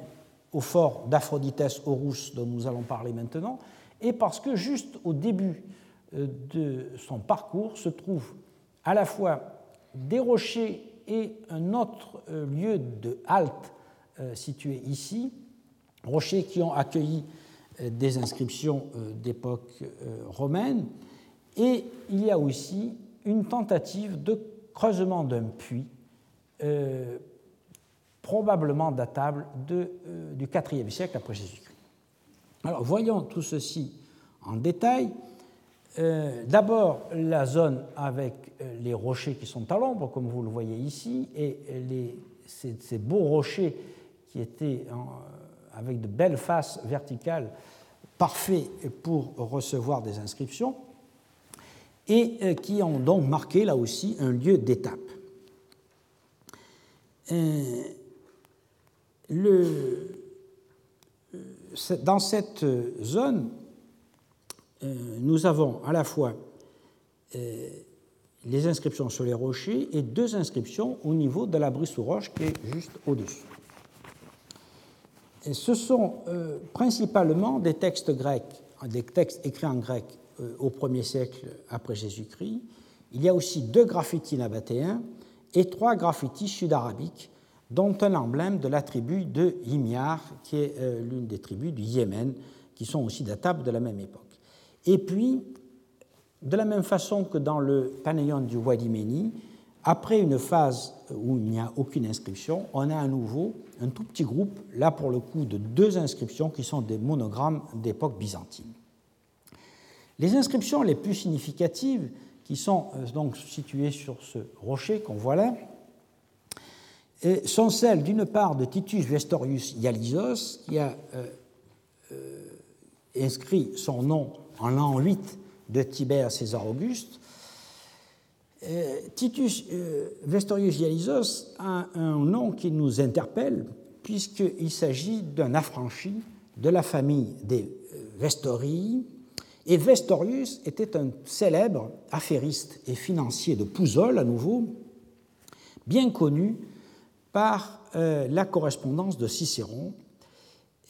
au fort d'Aphroditès Horus dont nous allons parler maintenant, et parce que juste au début de son parcours se trouvent à la fois des rochers et un autre euh, lieu de halte euh, situé ici, rochers qui ont accueilli des inscriptions d'époque romaine, et il y a aussi une tentative de creusement d'un puits, probablement datable du IVe siècle après Jésus-Christ. Alors voyons tout ceci en détail. Euh, d'abord, la zone avec euh, les rochers qui sont à l'ombre, comme vous le voyez ici, et les, ces, beaux rochers qui étaient avec de belles faces verticales, parfaits pour recevoir des inscriptions, et euh, qui ont donc marqué là aussi un lieu d'étape. dans cette zone, euh, nous avons à la fois euh, les inscriptions sur les rochers et deux inscriptions au niveau de la brise sous roche qui est juste au-dessus. Ce sont euh, principalement des textes grecs, des textes écrits en grec au 1er siècle après Jésus-Christ. Il y a aussi deux graffitis nabatéens et trois graffitis sud-arabiques, dont un emblème de la tribu de Himyar, qui est l'une des tribus du Yémen, qui sont aussi datables de la même époque. Et puis, de la même façon que dans le Panayon du Wadi Meni, après une phase où il n'y a aucune inscription, on a à nouveau un tout petit groupe, là pour le coup de deux inscriptions qui sont des monogrammes d'époque byzantine. Les inscriptions les plus significatives, qui sont euh, donc situées sur ce rocher qu'on voit là, sont celles d'une part de Titus Vestorius Ialisos, qui a euh, euh, inscrit son nom en l'an 8 de Tibère César Auguste, euh, Titus euh, Vestorius Ialisos a un nom qui nous interpelle, puisqu'il s'agit d'un affranchi de la famille des euh, Vestorii. Et Vestorius était un célèbre affairiste et financier de Pouzol, à nouveau, bien connu par la correspondance de Cicéron.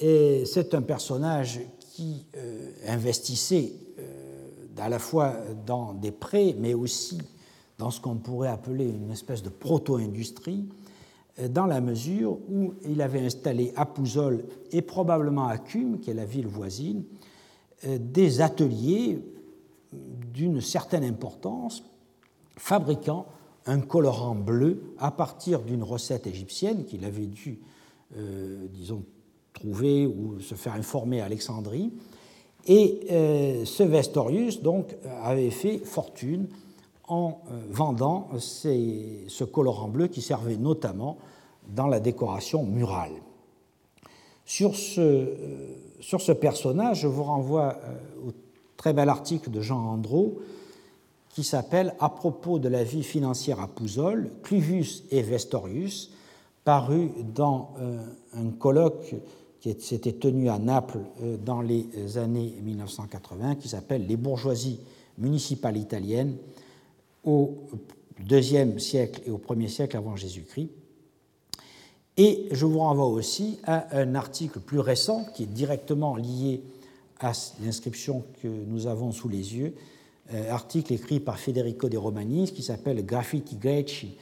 Et c'est un personnage qui euh, investissait euh, à la fois dans des prêts, mais aussi dans ce qu'on pourrait appeler une espèce de proto-industrie, euh, dans la mesure où il avait installé à Pouzol et probablement à Cume, qui est la ville voisine, des ateliers d'une certaine importance, fabriquant un colorant bleu à partir d'une recette égyptienne qu'il avait dû, disons, trouver ou se faire informer à Alexandrie. Et euh, ce Vestorius donc, avait fait fortune en euh, vendant ce colorant bleu qui servait notamment dans la décoration murale. Sur ce, euh, personnage, je vous renvoie au très bel article de Jean Andro qui s'appelle À propos de la vie financière à Pouzol, Cluvius et Vestorius, paru dans un colloque qui s'était tenu à Naples euh, dans les années 1980, qui s'appelle Les bourgeoisies municipales italiennes au deuxième siècle et au premier siècle avant Jésus-Christ. Et je vous renvoie aussi à un article plus récent qui est directement lié à l'inscription que nous avons sous les yeux, euh, article écrit par Federico De Romanis qui s'appelle Graffiti Greci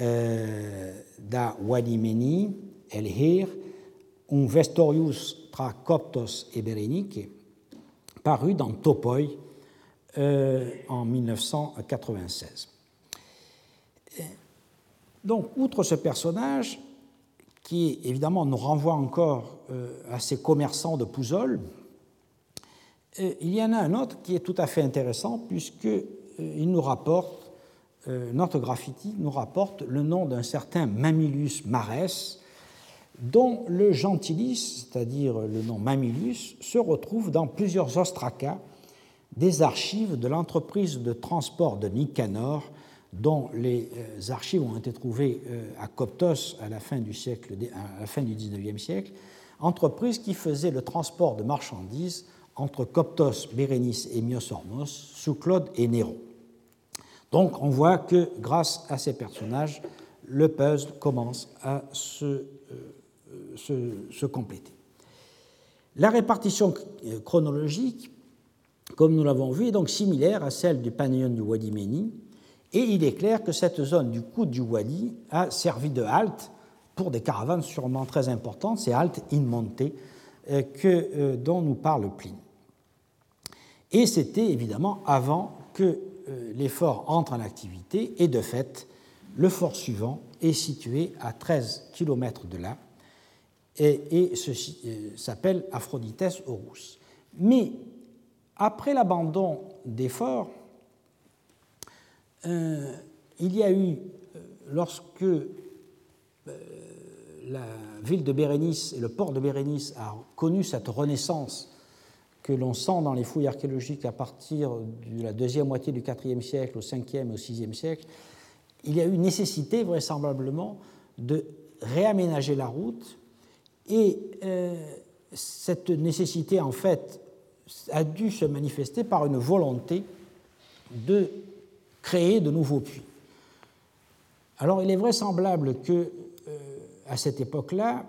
euh, da Wadimeni, El Hir, un Vestorius tra Coptos et Berenique, paru dans Topoi euh, en 1996. Donc, outre ce personnage, qui évidemment nous renvoie encore euh, à ces commerçants de Pouzol, euh, il y en a un autre qui est tout à fait intéressant puisqu'il nous rapporte, notre graffiti nous rapporte le nom d'un certain Mamilius Mares, dont le gentilis, c'est-à-dire le nom Mamilius, se retrouve dans plusieurs ostracas des archives de l'entreprise de transport de Nicanor, dont les euh, archives ont été trouvées euh, à Coptos à la fin du, siècle, à la fin du siècle, entreprise qui faisait le transport de marchandises entre Coptos, Bérénice et Myosormos sous Claude et Néron. Donc on voit que grâce à ces personnages, le puzzle commence à se euh, se, compléter. La répartition chronologique, comme nous l'avons vu, est donc similaire à celle du Panion du Wadi Meni, et il est clair que cette zone du coude du Wadi a servi de halte pour des caravanes sûrement très importantes, ces haltes in monte euh, que, euh, dont nous parle Pline. Et c'était évidemment avant que euh, les forts entrent en activité, et de fait, le fort suivant est situé à 13 km de là, et, ceci euh, s'appelle Aphrodites Horus. Mais après l'abandon des forts, euh, il y a eu, euh, lorsque la ville de Bérénice et le port de Bérénice a connu cette renaissance que l'on sent dans les fouilles archéologiques à partir de la deuxième moitié du IVe siècle au 5e et au 6e siècle, il y a eu nécessité vraisemblablement de réaménager la route et euh, cette nécessité en fait a dû se manifester par une volonté de créer de nouveaux puits. Alors il est vraisemblable que euh, à cette époque-là,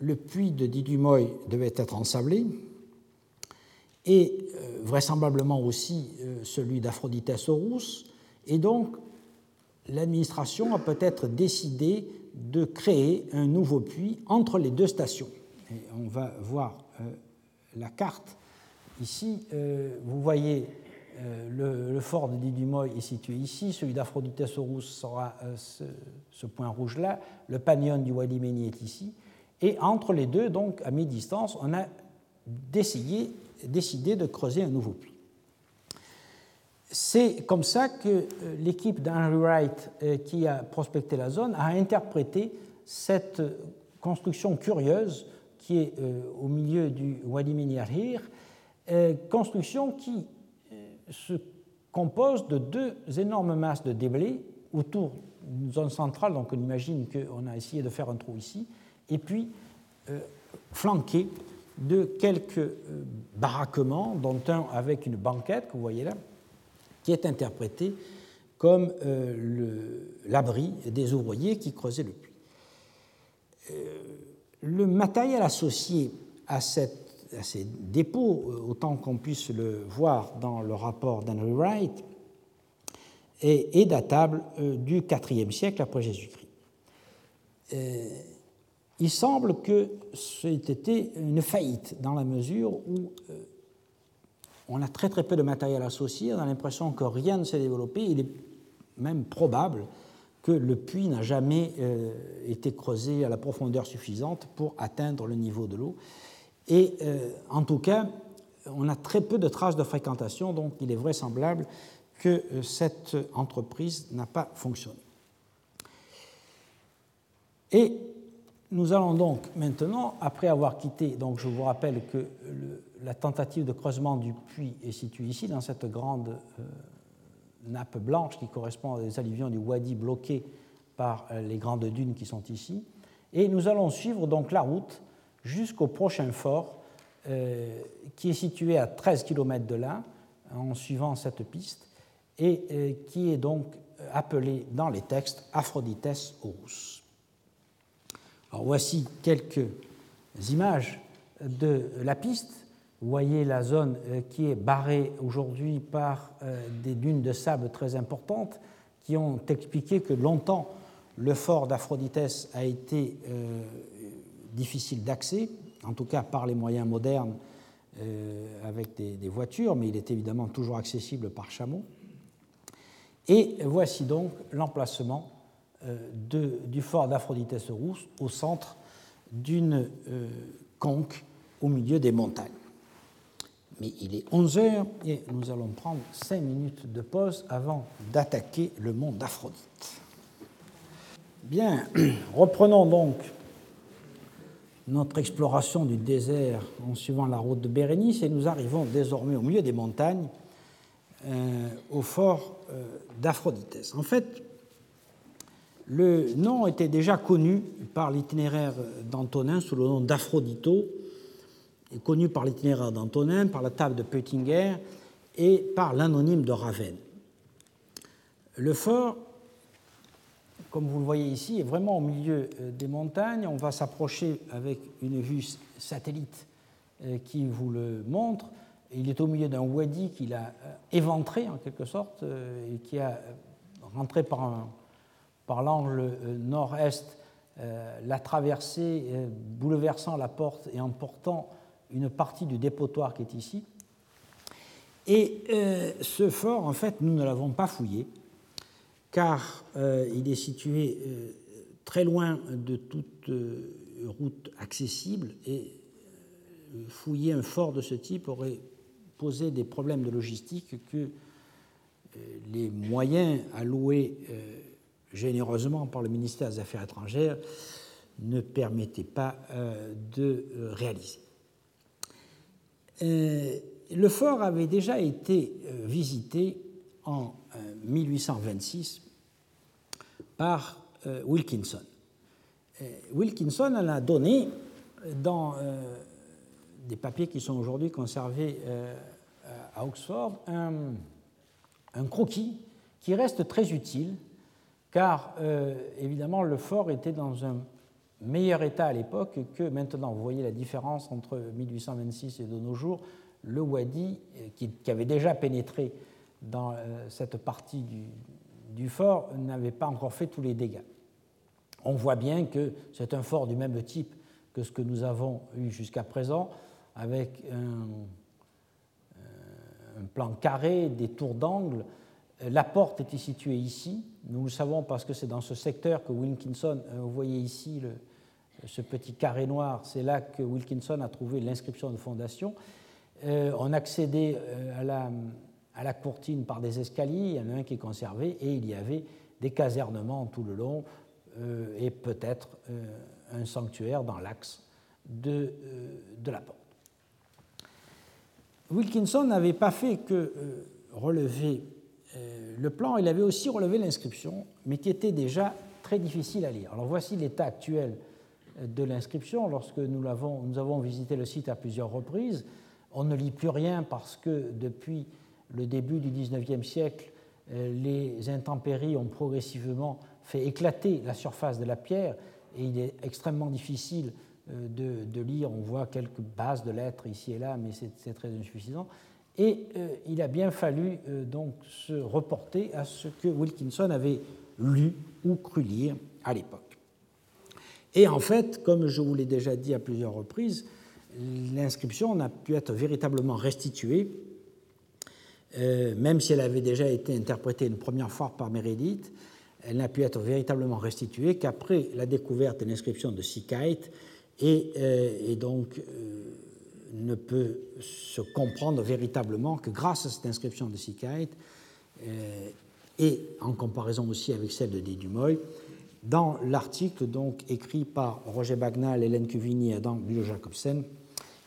le puits de Didumoy devait être ensablé, et euh, vraisemblablement aussi celui d'Aphrodite Horus. Et donc, l'administration a peut-être décidé de créer un nouveau puits entre les deux stations. On va voir euh, la carte. Ici, vous voyez le, fort de Didumoy est situé ici, celui d'Aphrodite Horus sera ce, point rouge-là, le panion du Wadi Meni est ici, et entre les deux, donc à mi-distance, on a décidé de creuser un nouveau puits. C'est comme ça que euh, l'équipe d'Henry Wright euh, qui a prospecté la zone a interprété cette construction curieuse qui est euh, au milieu du Wadi Menirhir, construction qui se compose de deux énormes masses de déblais autour d'une zone centrale, donc on imagine qu'on a essayé de faire un trou ici, et puis flanquée de quelques euh, baraquements, dont un avec une banquette, que vous voyez là, qui est interprété comme euh, l'abri des ouvriers qui creusaient le puits. Euh, le matériel associé à, ces dépôts, autant qu'on puisse le voir dans le rapport d'Henry Wright, est, datable du IVe siècle après Jésus-Christ il semble que c'était une faillite dans la mesure où euh, on a très très peu de matériel associé, on a l'impression que rien ne s'est développé, il est même probable que le puits n'a jamais euh, été creusé à la profondeur suffisante pour atteindre le niveau de l'eau. Et euh, en tout cas, on a très peu de traces de fréquentation, donc il est vraisemblable que cette entreprise n'a pas fonctionné. Et nous allons donc maintenant, après avoir quitté, donc je vous rappelle que la tentative de creusement du puits est située ici, dans cette grande euh, nappe blanche qui correspond aux alluvions du Wadi bloqués par euh, les grandes dunes qui sont ici. Et nous allons suivre donc la route jusqu'au prochain fort euh, qui est situé à 13 km de là, en suivant cette piste, et qui est donc appelé dans les textes Aphrodites Horus voici quelques images de la piste. Voyez la zone euh, qui est barrée aujourd'hui par euh, des dunes de sable très importantes qui ont expliqué que longtemps le fort d'Aphroditès a été euh, difficile d'accès, en tout cas par les moyens modernes avec des, voitures, mais il est évidemment toujours accessible par chameau. Et voici donc l'emplacement du fort d'Aphrodite Rousse au centre d'une conque au milieu des montagnes. Mais il est 11 heures et nous allons prendre 5 minutes de pause avant d'attaquer le mont d'Aphrodite. Bien, reprenons donc notre exploration du désert en suivant la route de Bérénice et nous arrivons désormais au milieu des montagnes, euh, au fort d'Aphrodite. En fait, le nom était déjà connu par l'itinéraire d'Antonin sous le nom d'Aphrodito, connu par l'itinéraire d'Antonin, par la table de Peutinger et par l'anonyme de Ravenne. Le fort, comme vous le voyez ici, est vraiment au milieu euh, des montagnes. On va s'approcher avec une vue satellite euh, qui vous le montre. Il est au milieu d'un wadi qu'il a euh, éventré en quelque sorte et qui a rentré par par l'angle nord-est la traversée, euh, bouleversant la porte et emportant une partie du dépotoir qui est ici. Et ce fort, en fait, nous ne l'avons pas fouillé, car il est situé très loin de toute route accessible, et fouiller un fort de ce type aurait posait des problèmes de logistique que les moyens alloués généreusement par le ministère des Affaires étrangères ne permettaient pas de réaliser. Le fort avait déjà été visité en 1826 par Wilkinson. Wilkinson a donné dans des papiers qui sont aujourd'hui conservés euh, à Oxford, un, croquis qui reste très utile, car euh, évidemment le fort était dans un meilleur état à l'époque que maintenant. Vous voyez la différence entre 1826 et de nos jours. Le Wadi, euh, qui, avait déjà pénétré dans cette partie du, fort, n'avait pas encore fait tous les dégâts. On voit bien que c'est un fort du même type que ce que nous avons eu jusqu'à présent, avec un, euh, plan carré, des tours d'angle. La porte était située ici. Nous le savons parce que c'est dans ce secteur que Wilkinson, euh, vous voyez ici le, ce petit carré noir, c'est là que Wilkinson a trouvé l'inscription de fondation. Euh, on accédait à la, à la courtine par des escaliers, il y en a un qui est conservé, et il y avait des casernements tout le long, et peut-être un sanctuaire dans l'axe de, de la porte. Wilkinson n'avait pas fait que euh, relever euh, le plan, il avait aussi relevé l'inscription, mais qui était déjà très difficile à lire. Alors voici l'état actuel euh, de l'inscription. Lorsque nous avons, visité le site à plusieurs reprises, on ne lit plus rien parce que depuis le début du XIXe siècle, les intempéries ont progressivement fait éclater la surface de la pierre et il est extrêmement difficile euh, de, lire. On voit quelques bases de lettres ici et là, mais c'est très insuffisant. Et euh, il a bien fallu euh, donc se reporter à ce que Wilkinson avait lu ou cru lire à l'époque. Et en fait, comme je vous l'ai déjà dit à plusieurs reprises, l'inscription n'a pu être véritablement restituée, même si elle avait déjà été interprétée une première fois par Meredith, elle n'a pu être véritablement restituée qu'après la découverte de l'inscription de Sikait euh, et, donc euh, ne peut se comprendre véritablement que grâce à cette inscription de Sikait, euh, et en comparaison aussi avec celle de Dumoy, dans l'article donc écrit par Roger Bagnal, Hélène Cuvigny et Adam Bulo-Jacobsen,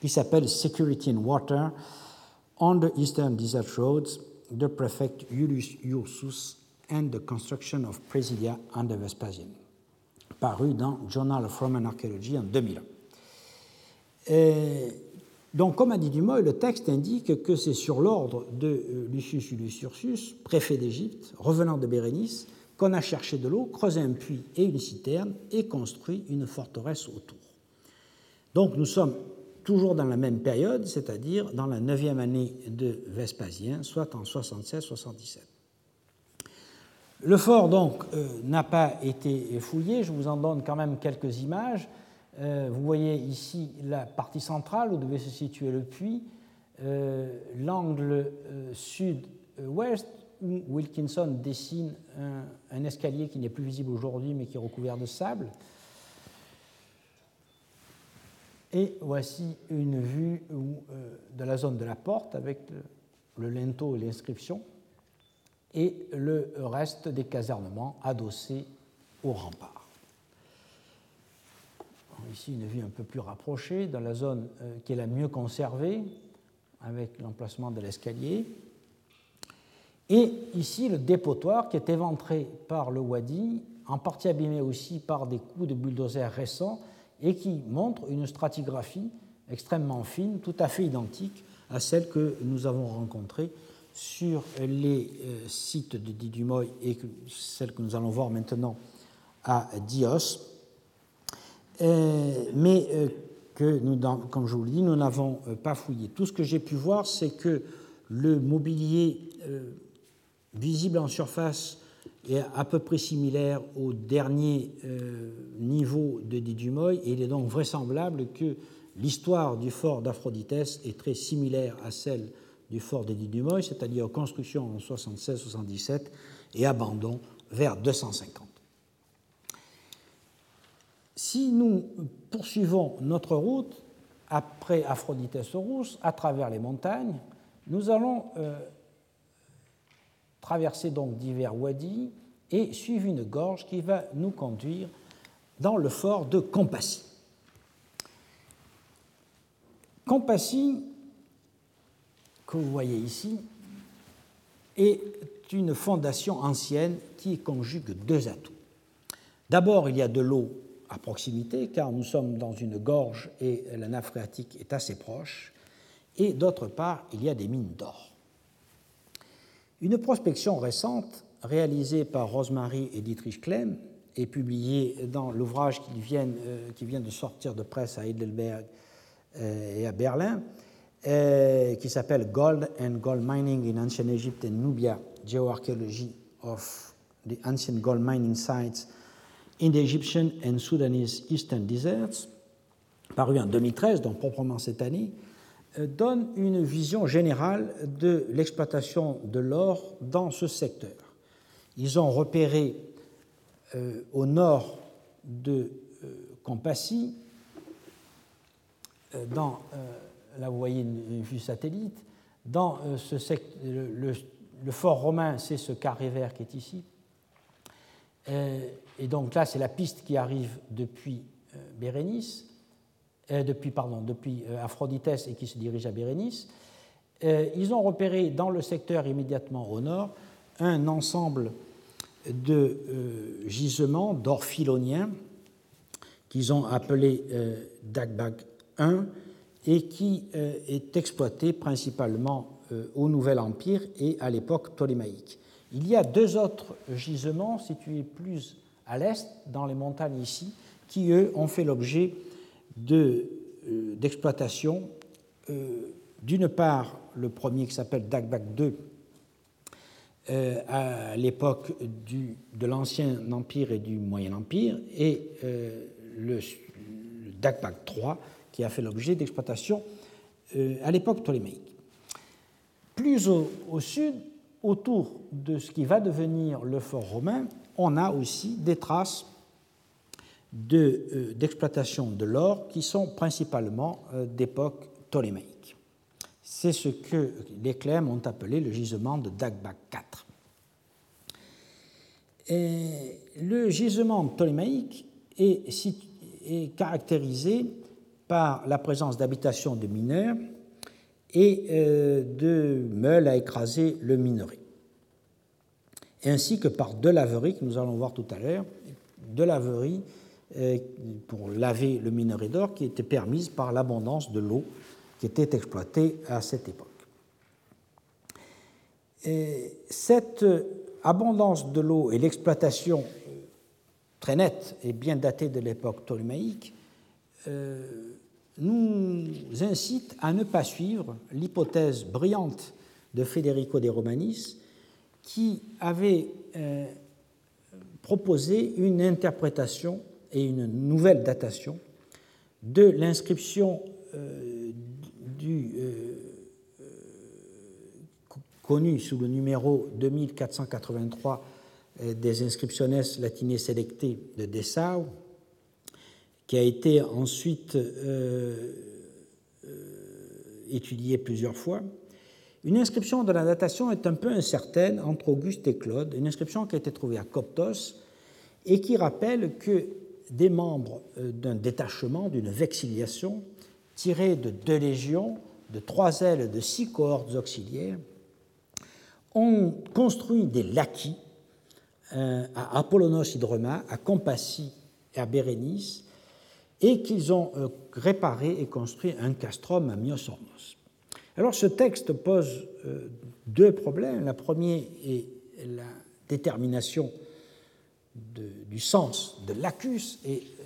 qui s'appelle Security in Water on the Eastern Desert Roads, the Prefect Julius Ursus and the Construction of Presidia under Vespasian paru dans Journal of Roman Archaeology en 2001. donc, comme a dit Dumoy, le texte indique que c'est sur l'ordre de euh, Lucius Iulius Ursus, préfet d'Égypte, revenant de Bérénice, qu'on a cherché de l'eau, creusé un puits et une citerne et construit une forteresse autour. Donc nous sommes toujours dans la même période, c'est-à-dire dans la neuvième année de Vespasien, soit en 76-77. Le fort, donc, euh, n'a pas été fouillé. Je vous en donne quand même quelques images. Euh, vous voyez ici la partie centrale où devait se situer le puits, euh, l'angle sud-ouest où Wilkinson dessine un, escalier qui n'est plus visible aujourd'hui mais qui est recouvert de sable. Et voici une vue de la zone de la porte avec le, le linteau et l'inscription et le reste des casernements adossés au rempart. Ici, une vue un peu plus rapprochée dans la zone euh, qui est la mieux conservée, avec l'emplacement de l'escalier. Et ici, le dépotoir qui est éventré par le wadi, en partie abîmé aussi par des coups de bulldozer récents, et qui montre une stratigraphie extrêmement fine, tout à fait identique à celle que nous avons rencontrée sur les euh, sites de Didumoy et celle que nous allons voir maintenant à Dios, euh, mais euh, que, nous, comme je vous le dis, nous n'avons pas fouillé. Tout ce que j'ai pu voir, c'est que le mobilier visible en surface est à peu près similaire au dernier niveau de Didumoy, et il est donc vraisemblable que l'histoire du fort d'Aphroditès est très similaire à celle du fort de Dumoy, c'est-à-dire construction en 76-77 et abandon vers 250. Si nous poursuivons notre route après Aphroditès Rousse à travers les montagnes, Nous allons traverser donc divers wadis et suivre une gorge qui va nous conduire dans le fort de Compassie. Compassie, que vous voyez ici, est une fondation ancienne qui conjugue deux atouts. D'abord, il y a de l'eau à proximité, car nous sommes dans une gorge et la nappe phréatique est assez proche, et d'autre part, il y a des mines d'or. Une prospection récente, réalisée par Rosemary et Dietrich Klemm et publiée dans l'ouvrage qui, vient, euh, qui vient de sortir de presse à Heidelberg euh, et à Berlin, euh, qui s'appelle Gold and Gold Mining in Ancient Egypt and Nubia, Geoarchaeology of the Ancient Gold Mining Sites in the Egyptian and Sudanese Eastern Deserts, paru en 2013, donc proprement cette année, donne une vision générale de l'exploitation de l'or dans ce secteur. Ils ont repéré euh, au nord de euh, Compassie, dans, là vous voyez une, vue satellite, dans ce le, le, fort romain, c'est ce carré vert qui est ici. et donc là, c'est la piste qui arrive depuis Bérénice. Euh, depuis, pardon, depuis euh, Aphroditès et qui se dirige à Bérénice, euh, ils ont repéré dans le secteur immédiatement au nord un ensemble de gisements d'or philonien qu'ils ont appelé Dagbag 1 et qui est exploité principalement au Nouvel Empire et à l'époque ptolémaïque. Il y a deux autres gisements situés plus à l'est, dans les montagnes ici, qui, eux, ont fait l'objet euh, d'exploitation. Euh, d'une part, le premier qui s'appelle Dagbak II, euh, à l'époque de l'Ancien Empire et du Moyen Empire, et le, Dagbak III, qui a fait l'objet d'exploitation à l'époque ptolémaïque. Plus au, au, sud, autour de ce qui va devenir le fort romain, on a aussi des traces d'exploitation de, l'or qui sont principalement euh, d'époque ptolémaïque. C'est ce que les Clèmes ont appelé le gisement de Dagbak IV. le gisement ptolémaïque est, caractérisé par la présence d'habitations de mineurs et euh, de meules à écraser le minerai, ainsi que par de laverie que nous allons voir tout à l'heure, de laverie euh, pour laver le minerai d'or qui était permise par l'abondance de l'eau qui était exploitée à cette époque. cette abondance de l'eau et l'exploitation très nette et bien datée de l'époque ptolémaïque euh, nous incite à ne pas suivre l'hypothèse brillante de Federico de Romanis qui avait euh, proposé une interprétation et une nouvelle datation de l'inscription euh, euh, euh, connue sous le numéro 2483 des inscriptiones latines selectées de Dessau, qui a été ensuite étudiée plusieurs fois. Une inscription de la datation est un peu incertaine entre Auguste et Claude, une inscription qui a été trouvée à Coptos et qui rappelle que des membres euh, d'un détachement, d'une vexiliation, tirés de deux légions, de trois ailes, de six cohortes auxiliaires, ont construit des laquis euh, à Apollonos Hydroma, à Compassie et à Bérénice, et qu'ils ont euh, réparé et construit un castrum à Myosormos. Alors ce texte pose deux problèmes. Le premier est la détermination du sens de l'acus, et euh,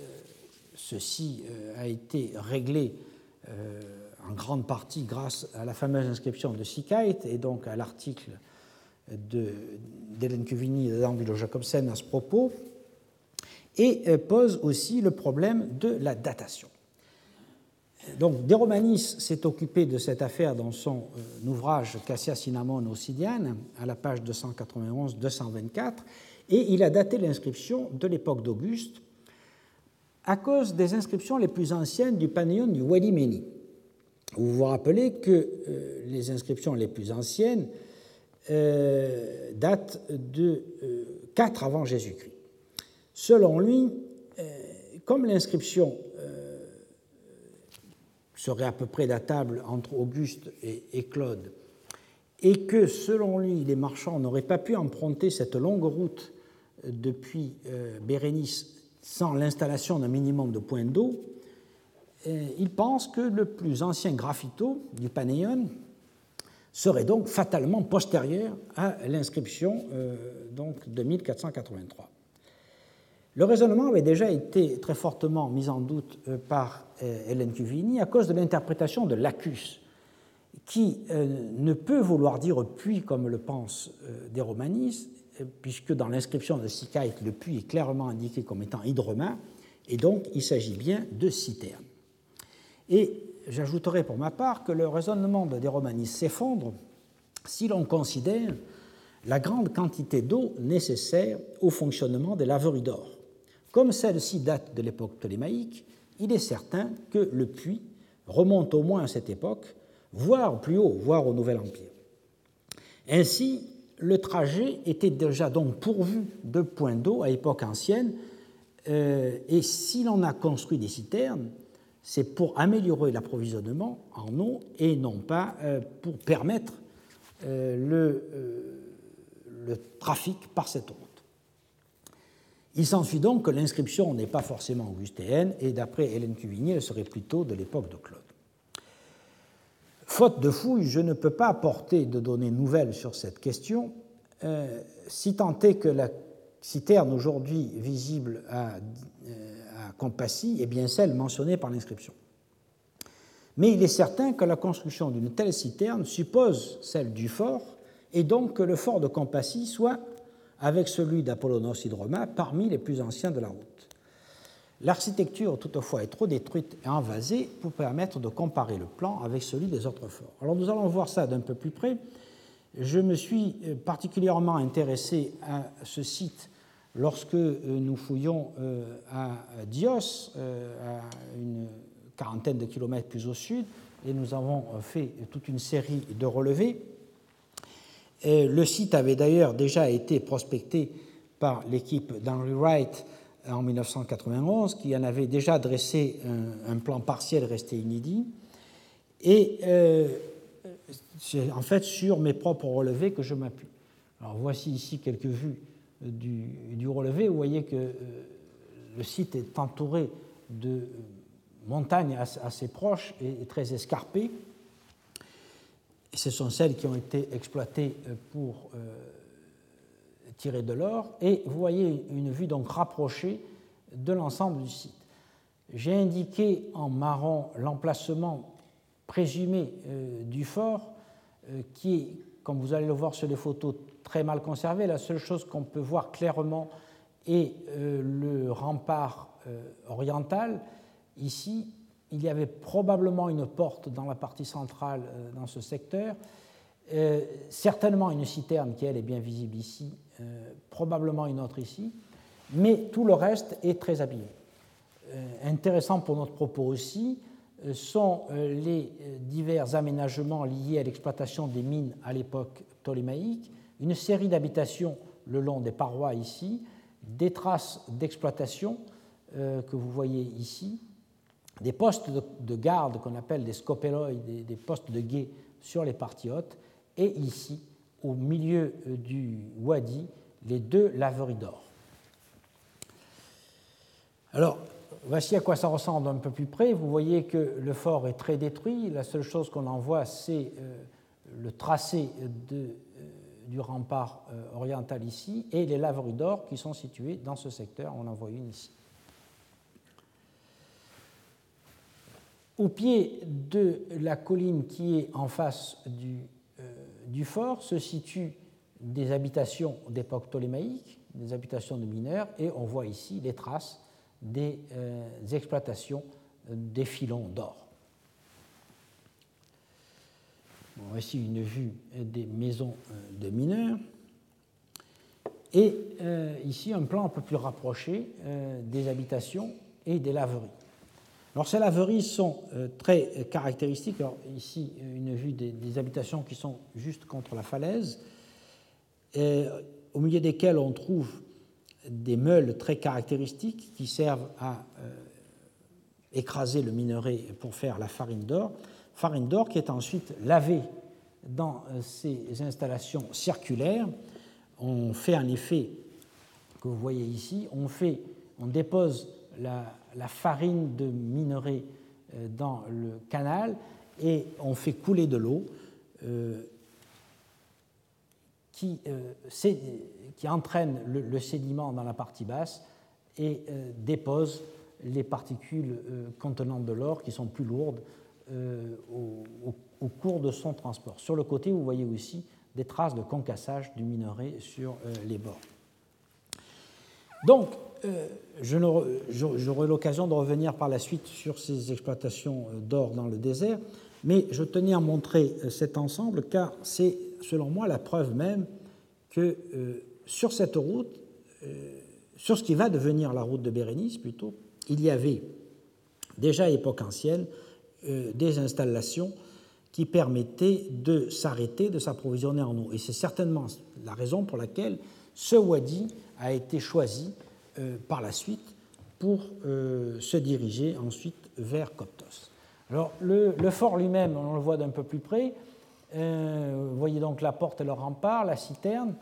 ceci euh, a été réglé euh, en grande partie grâce à la fameuse inscription de Sikait et donc à l'article d'Hélène Cuvini et d'Angelo Jacobsen à ce propos, et pose aussi le problème de la datation. Donc, De Romanis s'est occupé de cette affaire dans son ouvrage Cassia Cinnamon Ossidiane, à la page 291-224, et il a daté l'inscription de l'époque d'Auguste à cause des inscriptions les plus anciennes du Panéon du Wadi Vous vous rappelez que les inscriptions les plus anciennes datent de 4 avant Jésus-Christ. Selon lui, comme l'inscription serait à peu près datable entre Auguste et, Claude, et que selon lui, les marchands n'auraient pas pu emprunter cette longue route euh, depuis euh, Bérénice sans l'installation d'un minimum de points d'eau, euh, il pense que le plus ancien graffito du Panéon serait donc fatalement postérieur à l'inscription donc de 1483. Le raisonnement avait déjà été très fortement mis en doute euh, par euh, Hélène Cuvini à cause de l'interprétation de Lacus, qui euh, ne peut vouloir dire puits comme le pensent des romanistes, puisque dans l'inscription de Sicaïte, le puits est clairement indiqué comme étant hydromain, et donc il s'agit bien de citerne. Et j'ajouterai pour ma part que le raisonnement des romanistes s'effondre si l'on considère la grande quantité d'eau nécessaire au fonctionnement des laveries d'or. Comme celle-ci date de l'époque ptolémaïque, il est certain que le puits remonte au moins à cette époque, voire plus haut, voire au Nouvel Empire. Ainsi, le trajet était déjà donc pourvu de points d'eau à époque ancienne, euh, et si l'on a construit des citernes, c'est pour améliorer l'approvisionnement en eau et non pas euh, pour permettre euh, le, trafic par cette eau. Il s'ensuit donc que l'inscription n'est pas forcément augustéenne, et d'après Hélène Cuvigny, elle serait plutôt de l'époque de Claude. Faute de fouilles, je ne peux pas apporter de données nouvelles sur cette question, euh, si tant est que la citerne aujourd'hui visible à, euh, est bien celle mentionnée par l'inscription. Mais il est certain que la construction d'une telle citerne suppose celle du fort, et donc que le fort de Compassie soit avec celui d'Apollonos Hydroma parmi les plus anciens de la route. L'architecture, toutefois, est trop détruite et envasée pour permettre de comparer le plan avec celui des autres forts. Alors nous allons voir ça d'un peu plus près. Je me suis euh, particulièrement intéressé à ce site lorsque euh, nous fouillons euh, à Dios, à une quarantaine de kilomètres plus au sud, et nous avons fait toute une série de relevés le site avait d'ailleurs déjà été prospecté par l'équipe d'Henry Wright en 1991, qui en avait déjà dressé un, plan partiel resté inédit. Et euh, c'est en fait sur mes propres relevés que je m'appuie. Alors voici ici quelques vues du, relevé. Vous voyez que euh, le site est entouré de montagnes assez proches et très escarpées ce sont celles qui ont été exploitées euh, pour tirer de l'or. Et vous voyez une vue donc rapprochée de l'ensemble du site. J'ai indiqué en marron l'emplacement présumé euh, du fort, qui est, comme vous allez le voir sur les photos, très mal conservé. La seule chose qu'on peut voir clairement est le rempart oriental, ici, il y avait probablement une porte dans la partie centrale euh, dans ce secteur, euh, certainement une citerne qui, elle, est bien visible ici, euh, probablement une autre ici, mais tout le reste est très abîmé. intéressant pour notre propos aussi sont les divers aménagements liés à l'exploitation des mines à l'époque ptolémaïque, une série d'habitations le long des parois ici, des traces d'exploitation que vous voyez ici, des postes de, garde qu'on appelle des scopeloi, des, postes de guet sur les parties hautes, et ici, au milieu euh, du wadi, les deux laveries d'or. Alors, voici à quoi ça ressemble un peu plus près. Vous voyez que le fort est très détruit. La seule chose qu'on en voit, c'est euh, le tracé euh, du rempart oriental ici et les laveries d'or qui sont situées dans ce secteur. On en voit une ici. Au pied de la colline qui est en face du, euh, fort se situent des habitations d'époque ptolémaïque, des habitations de mineurs, et on voit ici les traces des, euh, exploitations des filons d'or. voici une vue des maisons euh, de mineurs. Et ici un plan un peu plus rapproché des habitations et des laveries. Alors ces laveries sont très caractéristiques. Alors, ici, une vue des, habitations qui sont juste contre la falaise, au milieu desquelles on trouve des meules très caractéristiques qui servent à écraser le minerai pour faire la farine d'or. Farine d'or qui est ensuite lavée dans ces installations circulaires. On fait en effet, que vous voyez ici, on, fait, on dépose la, farine de minerai euh, dans le canal et on fait couler de l'eau euh, euh, qui, entraîne le, sédiment dans la partie basse et dépose les particules contenant de l'or qui sont plus lourdes au, cours de son transport. Sur le côté, vous voyez aussi des traces de concassage du minerai sur les bords. Donc, euh, j'aurai l'occasion de revenir par la suite sur ces exploitations euh, d'or dans le désert, mais je tenais à montrer euh, cet ensemble car c'est, selon moi, la preuve même que sur cette route, sur ce qui va devenir la route de Bérénice plutôt, il y avait déjà à époque ancienne des installations qui permettaient de s'arrêter, de s'approvisionner en eau. Et c'est certainement la raison pour laquelle ce wadi a été choisi euh, par la suite pour euh, se diriger ensuite vers Coptos. Alors le, fort lui-même, on le voit d'un peu plus près. Euh, vous voyez donc la porte et le rempart, la citerne.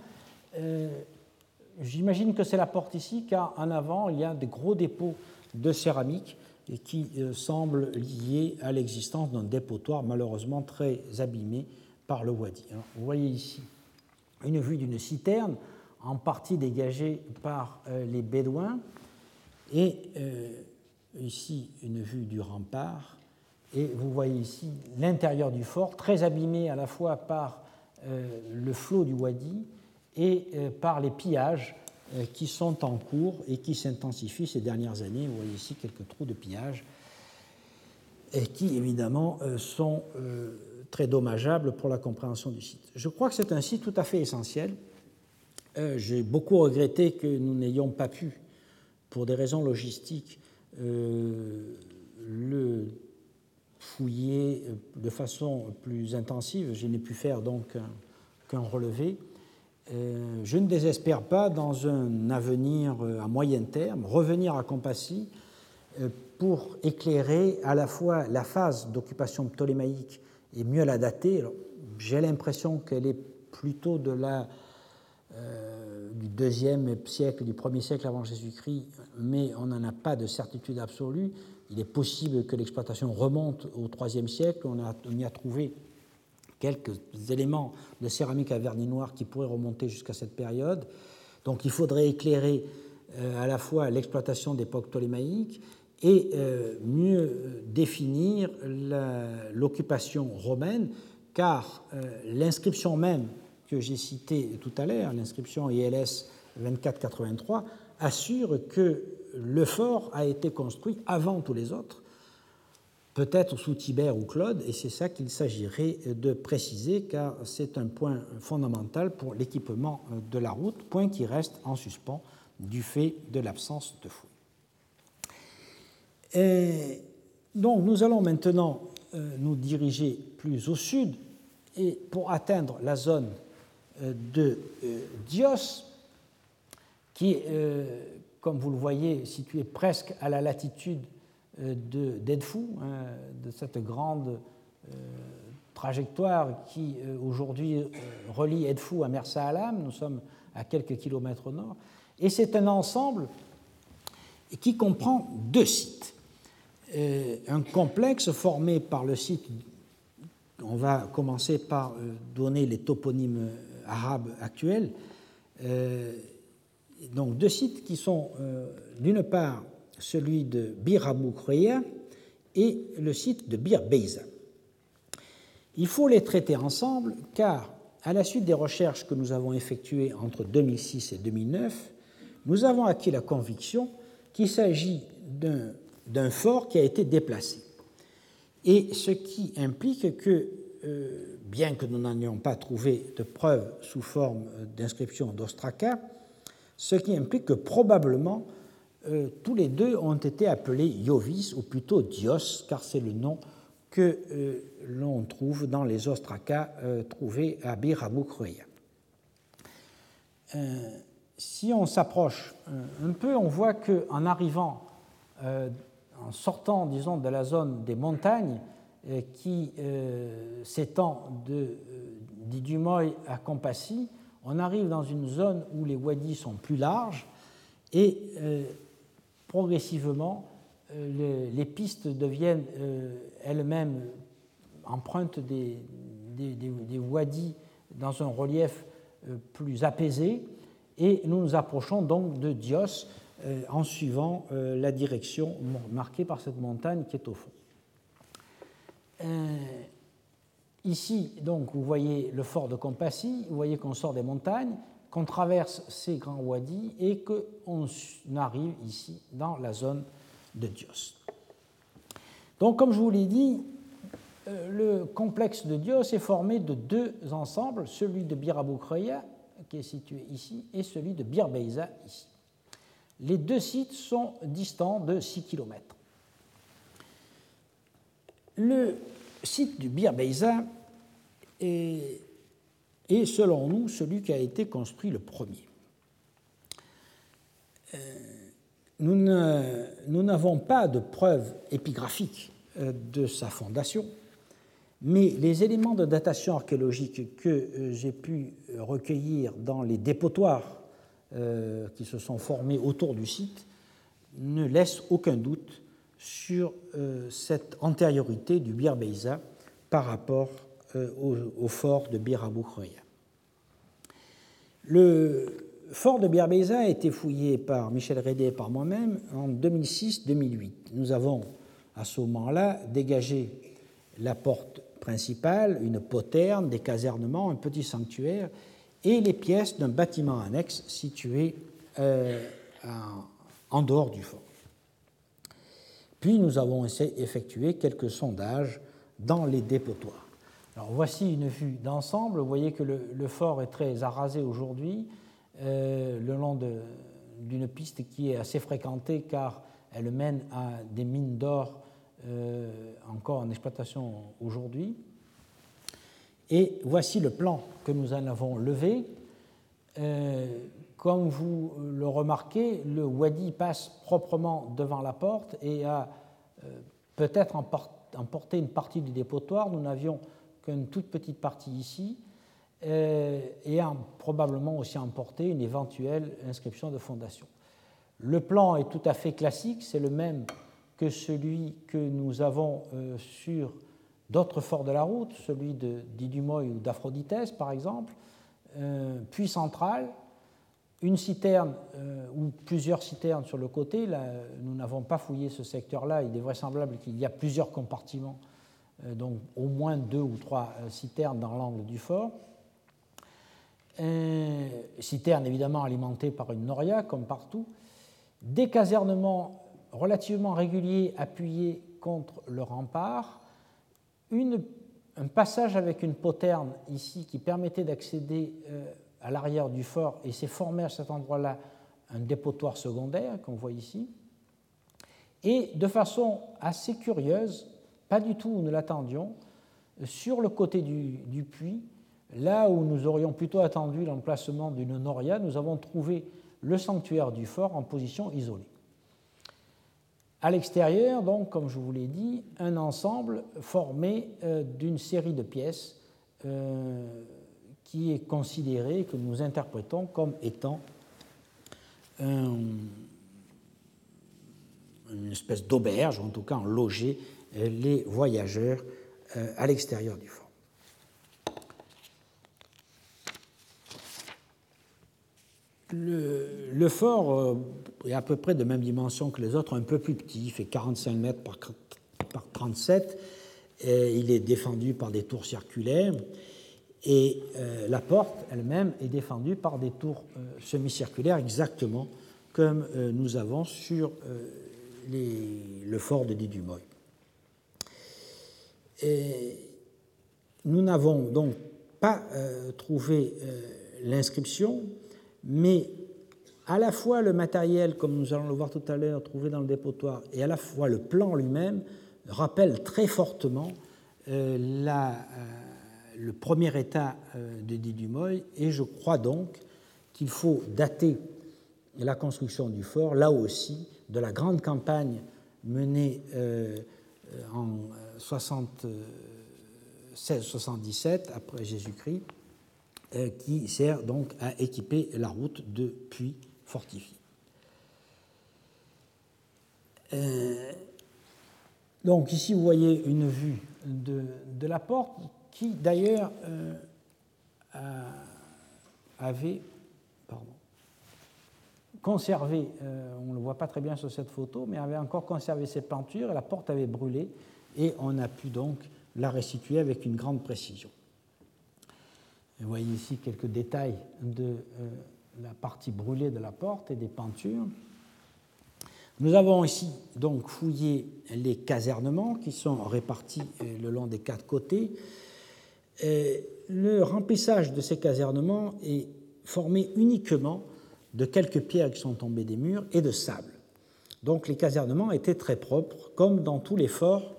J'imagine que c'est la porte ici, car en avant, il y a des gros dépôts de céramique qui semblent liés à l'existence d'un dépotoir malheureusement très abîmé par le wadi. Vous voyez ici une vue d'une citerne en partie dégagée par euh, les Bédouins, et euh, ici une vue du rempart, et vous voyez ici l'intérieur du fort, très abîmé à la fois par euh, le flot du Wadi et par les pillages qui sont en cours et qui s'intensifient ces dernières années. Vous voyez ici quelques trous de pillage et qui évidemment sont très dommageables pour la compréhension du site. Je crois que c'est un site tout à fait essentiel euh, j'ai beaucoup regretté que nous n'ayons pas pu, pour des raisons logistiques, euh, le fouiller de façon plus intensive. Je n'ai pu faire donc qu'un relevé. Euh, je ne désespère pas, dans un avenir à moyen terme, revenir à Compassie pour éclairer à la fois la phase d'occupation ptolémaïque et mieux la dater. J'ai l'impression qu'elle est plutôt de la euh, du deuxième siècle, du premier siècle avant Jésus-Christ, mais on n'en a pas de certitude absolue. Il est possible que l'exploitation remonte au troisième siècle. On, a, y a trouvé quelques éléments de céramique à vernis noir qui pourraient remonter jusqu'à cette période. Donc il faudrait éclairer euh, à la fois l'exploitation d'époque ptolémaïque et euh, mieux définir l'occupation romaine, car l'inscription même que j'ai cité tout à l'heure, l'inscription ILS 2483, assure que le fort a été construit avant tous les autres, peut-être sous Tibère ou Claude, et c'est ça qu'il s'agirait de préciser, car c'est un point fondamental pour l'équipement de la route, point qui reste en suspens du fait de l'absence de fouilles. Et donc nous allons maintenant euh, nous diriger plus au sud, et pour atteindre la zone de euh, Dios, qui euh, comme vous le voyez, situé presque à la latitude euh, d'Edfou, hein, de cette grande trajectoire qui aujourd'hui relie Edfou à Mersa Alam. Nous sommes à quelques kilomètres au nord. Et c'est un ensemble qui comprend deux sites. un complexe formé par le site, on va commencer par donner les toponymes arabe actuelle. Euh, donc deux sites qui sont euh, d'une part celui de Bir Abu et le site de Bir Beiza. Il faut les traiter ensemble car, à la suite des recherches que nous avons effectuées entre 2006 et 2009, nous avons acquis la conviction qu'il s'agit d'un fort qui a été déplacé. Et ce qui implique que bien que nous n'en pas trouvé de preuves sous forme d'inscription d'Ostraka, ce qui implique que probablement tous les deux ont été appelés Iovis, ou plutôt Dios, car c'est le nom que l'on trouve dans les ostracas trouvés à Bir si on s'approche un peu, on voit qu'en arrivant, en sortant, disons, de la zone des montagnes, qui s'étend de d'Idumoy à Compassie, on arrive dans une zone où les wadis sont plus larges et euh, progressivement euh, les, pistes deviennent euh, elles-mêmes empreintes des, des, wadis dans un relief plus apaisé et nous nous approchons donc de Dios en suivant la direction marquée par cette montagne qui est au fond. Ici, donc, vous voyez le fort de Compassie, vous voyez qu'on sort des montagnes, qu'on traverse ces grands wadis et qu'on arrive ici dans la zone de Dios. Donc, comme je vous l'ai dit, euh, le complexe de Dios est formé de deux ensembles, celui de Bir qui est situé ici, et celui de Bir ici. Les deux sites sont distants de 6 km. Le site du Bir Beiza est, selon nous, celui qui a été construit le premier. Euh, nous n'avons pas de preuves épigraphiques euh, de sa fondation, mais les éléments de datation archéologique que euh, j'ai pu recueillir dans les dépotoirs qui se sont formés autour du site ne laissent aucun doute sur euh, cette antériorité du Bir Beiza par rapport euh, au, fort de Bir Le fort de Bir Beiza a été fouillé par Michel Rédé et par moi-même en 2006-2008. Nous avons à ce moment-là dégagé la porte principale, une poterne, des casernements, un petit sanctuaire et les pièces d'un bâtiment annexe situé euh, en dehors du fort. Puis nous avons effectué quelques sondages dans les dépotoirs. Alors voici une vue d'ensemble. Vous voyez que le, fort est très arasé aujourd'hui, euh, le long d'une piste qui est assez fréquentée car elle mène à des mines d'or euh, encore en exploitation aujourd'hui. Et voici le plan que nous en avons levé. Euh, comme vous le remarquez, le wadi passe proprement devant la porte et a euh, peut-être emporté une partie du dépotoir. Nous n'avions qu'une toute petite partie ici euh, et a probablement aussi emporté une éventuelle inscription de fondation. Le plan est tout à fait classique, c'est le même que celui que nous avons euh, sur d'autres forts de la route, celui d'Idumoy ou d'Aphroditès par exemple, puis central, une citerne euh, ou plusieurs citernes sur le côté. Là, nous n'avons pas fouillé ce secteur-là. Il est vraisemblable qu'il y a plusieurs compartiments, euh, donc au moins deux ou trois euh, citernes dans l'angle du fort. citernes évidemment alimentées par une noria, comme partout. Des casernements relativement réguliers appuyés contre le rempart. Un passage avec une poterne ici qui permettait d'accéder à l'arrière du fort et s'est formé à cet endroit-là un dépotoir secondaire qu'on voit ici. Et de façon assez curieuse, pas du tout où nous l'attendions, sur le côté du, puits, là où nous aurions plutôt attendu l'emplacement d'une noria, nous avons trouvé le sanctuaire du fort en position isolée. À l'extérieur, donc, comme je vous l'ai dit, un ensemble formé euh, d'une série de pièces euh, qui est considéré, que nous interprétons comme étant une espèce d'auberge, en tout cas en loger les voyageurs euh, à l'extérieur du fort. Le, fort euh, est à peu près de même dimension que les autres, un peu plus petit, il fait 45 mètres par, par 37. Et il est défendu par des tours circulaires et euh, la porte elle-même est défendue par des tours euh, semi-circulaires, exactement comme euh, nous avons sur le fort de Didumoy. nous n'avons donc pas trouvé l'inscription, mais à la fois le matériel, comme nous allons le voir tout à l'heure, trouvé dans le dépotoir, et à la fois le plan lui-même, rappellent très fortement la, le premier état de Didumoy, et je crois donc qu'il faut dater la construction du fort, là aussi, de la grande campagne menée en 76-77 après Jésus-Christ, qui sert donc à équiper la route de puits fortifiés. Euh, donc ici, vous voyez une vue de, de la porte qui, d'ailleurs, euh, avait conservé, euh, on ne le voit pas très bien sur cette photo, mais avait encore conservé ses peintures, et la porte avait brûlé, et on a pu donc la restituer avec une grande précision. Vous voyez ici quelques détails de la partie brûlée de la porte et des peintures. Nous avons ici donc fouillé les casernements qui sont répartis euh, le long des quatre côtés. Euh, le remplissage de ces casernements est formé uniquement de quelques pierres qui sont tombées des murs et de sable. Donc les casernements étaient très propres, comme dans tous les forts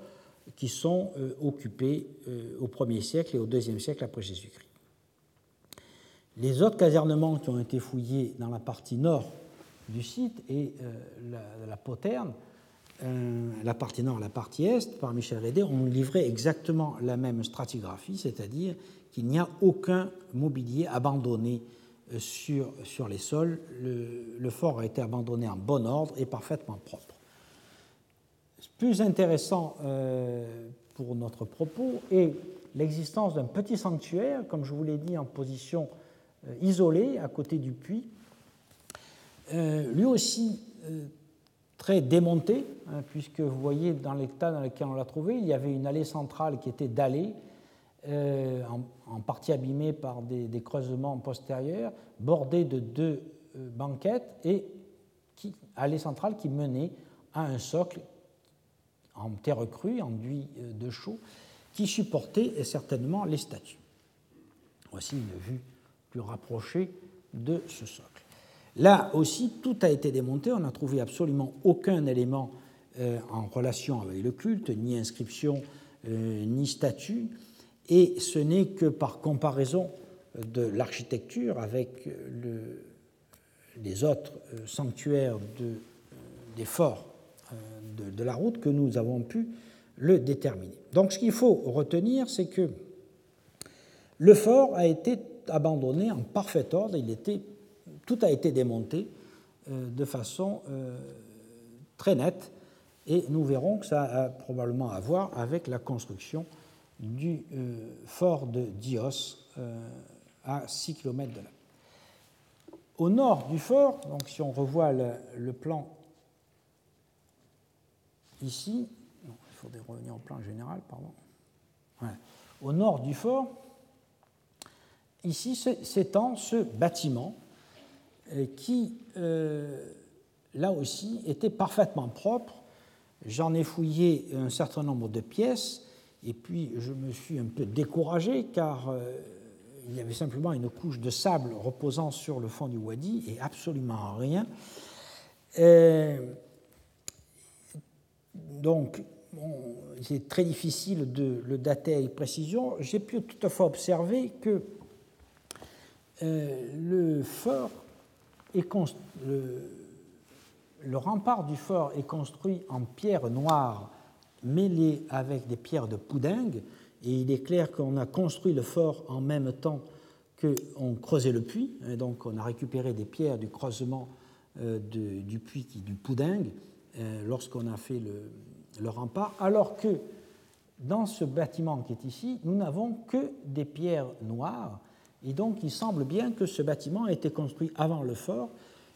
qui sont euh, occupés au 1er siècle et au 2e siècle après Jésus-Christ. Les autres casernements qui ont été fouillés dans la partie nord du site et euh, la, poterne, euh, la partie nord la partie est, par Michel Rédé, ont livré exactement la même stratigraphie, c'est-à-dire qu'il n'y a aucun mobilier abandonné euh, sur, les sols. Le, fort a été abandonné en bon ordre et parfaitement propre. Plus intéressant pour notre propos est l'existence d'un petit sanctuaire, comme je vous l'ai dit, en position euh, isolé à côté du puits, euh, lui aussi euh, très démonté, hein, puisque vous voyez dans l'état dans lequel on l'a trouvé, il y avait une allée centrale qui était dallée, en, partie abîmée par des, creusements postérieurs, bordée de deux banquettes et allée centrale qui menait à un socle en terre crue, enduit de chaux, qui supportait certainement les statues. Voici une vue plus rapproché de ce socle. Là aussi, tout a été démonté, on n'a trouvé absolument aucun élément euh, en relation avec le culte, ni inscription, euh, ni statue, et ce n'est que par comparaison de l'architecture avec le, les autres euh, sanctuaires de, des forts de, la route que nous avons pu le déterminer. Donc ce qu'il faut retenir, c'est que le fort a été abandonné en parfait ordre. Il était, tout a été démonté euh, de façon euh, très nette. Et nous verrons que ça a probablement à voir avec la construction du euh, fort de Dios à 6 km de là. Au nord du fort, donc si on revoit le, plan ici, il faudrait revenir au plan général, pardon. Au nord du fort, ici s'étend ce bâtiment qui, euh, là aussi, était parfaitement propre. J'en ai fouillé un certain nombre de pièces et puis je me suis un peu découragé car euh, il y avait simplement une couche de sable reposant sur le fond du wadi et absolument rien. donc, c'est très difficile de le dater avec précision. J'ai pu toutefois observer que euh, le fort le, rempart du fort est construit en pierre noire mêlée avec des pierres de poudingue, et il est clair qu'on a construit le fort en même temps qu'on creusait le puits, donc on a récupéré des pierres du creusement euh, du puits du poudingue euh, lorsqu'on a fait le rempart, alors que dans ce bâtiment qui est ici, nous n'avons que des pierres noires et donc, il semble bien que ce bâtiment a été construit avant le fort.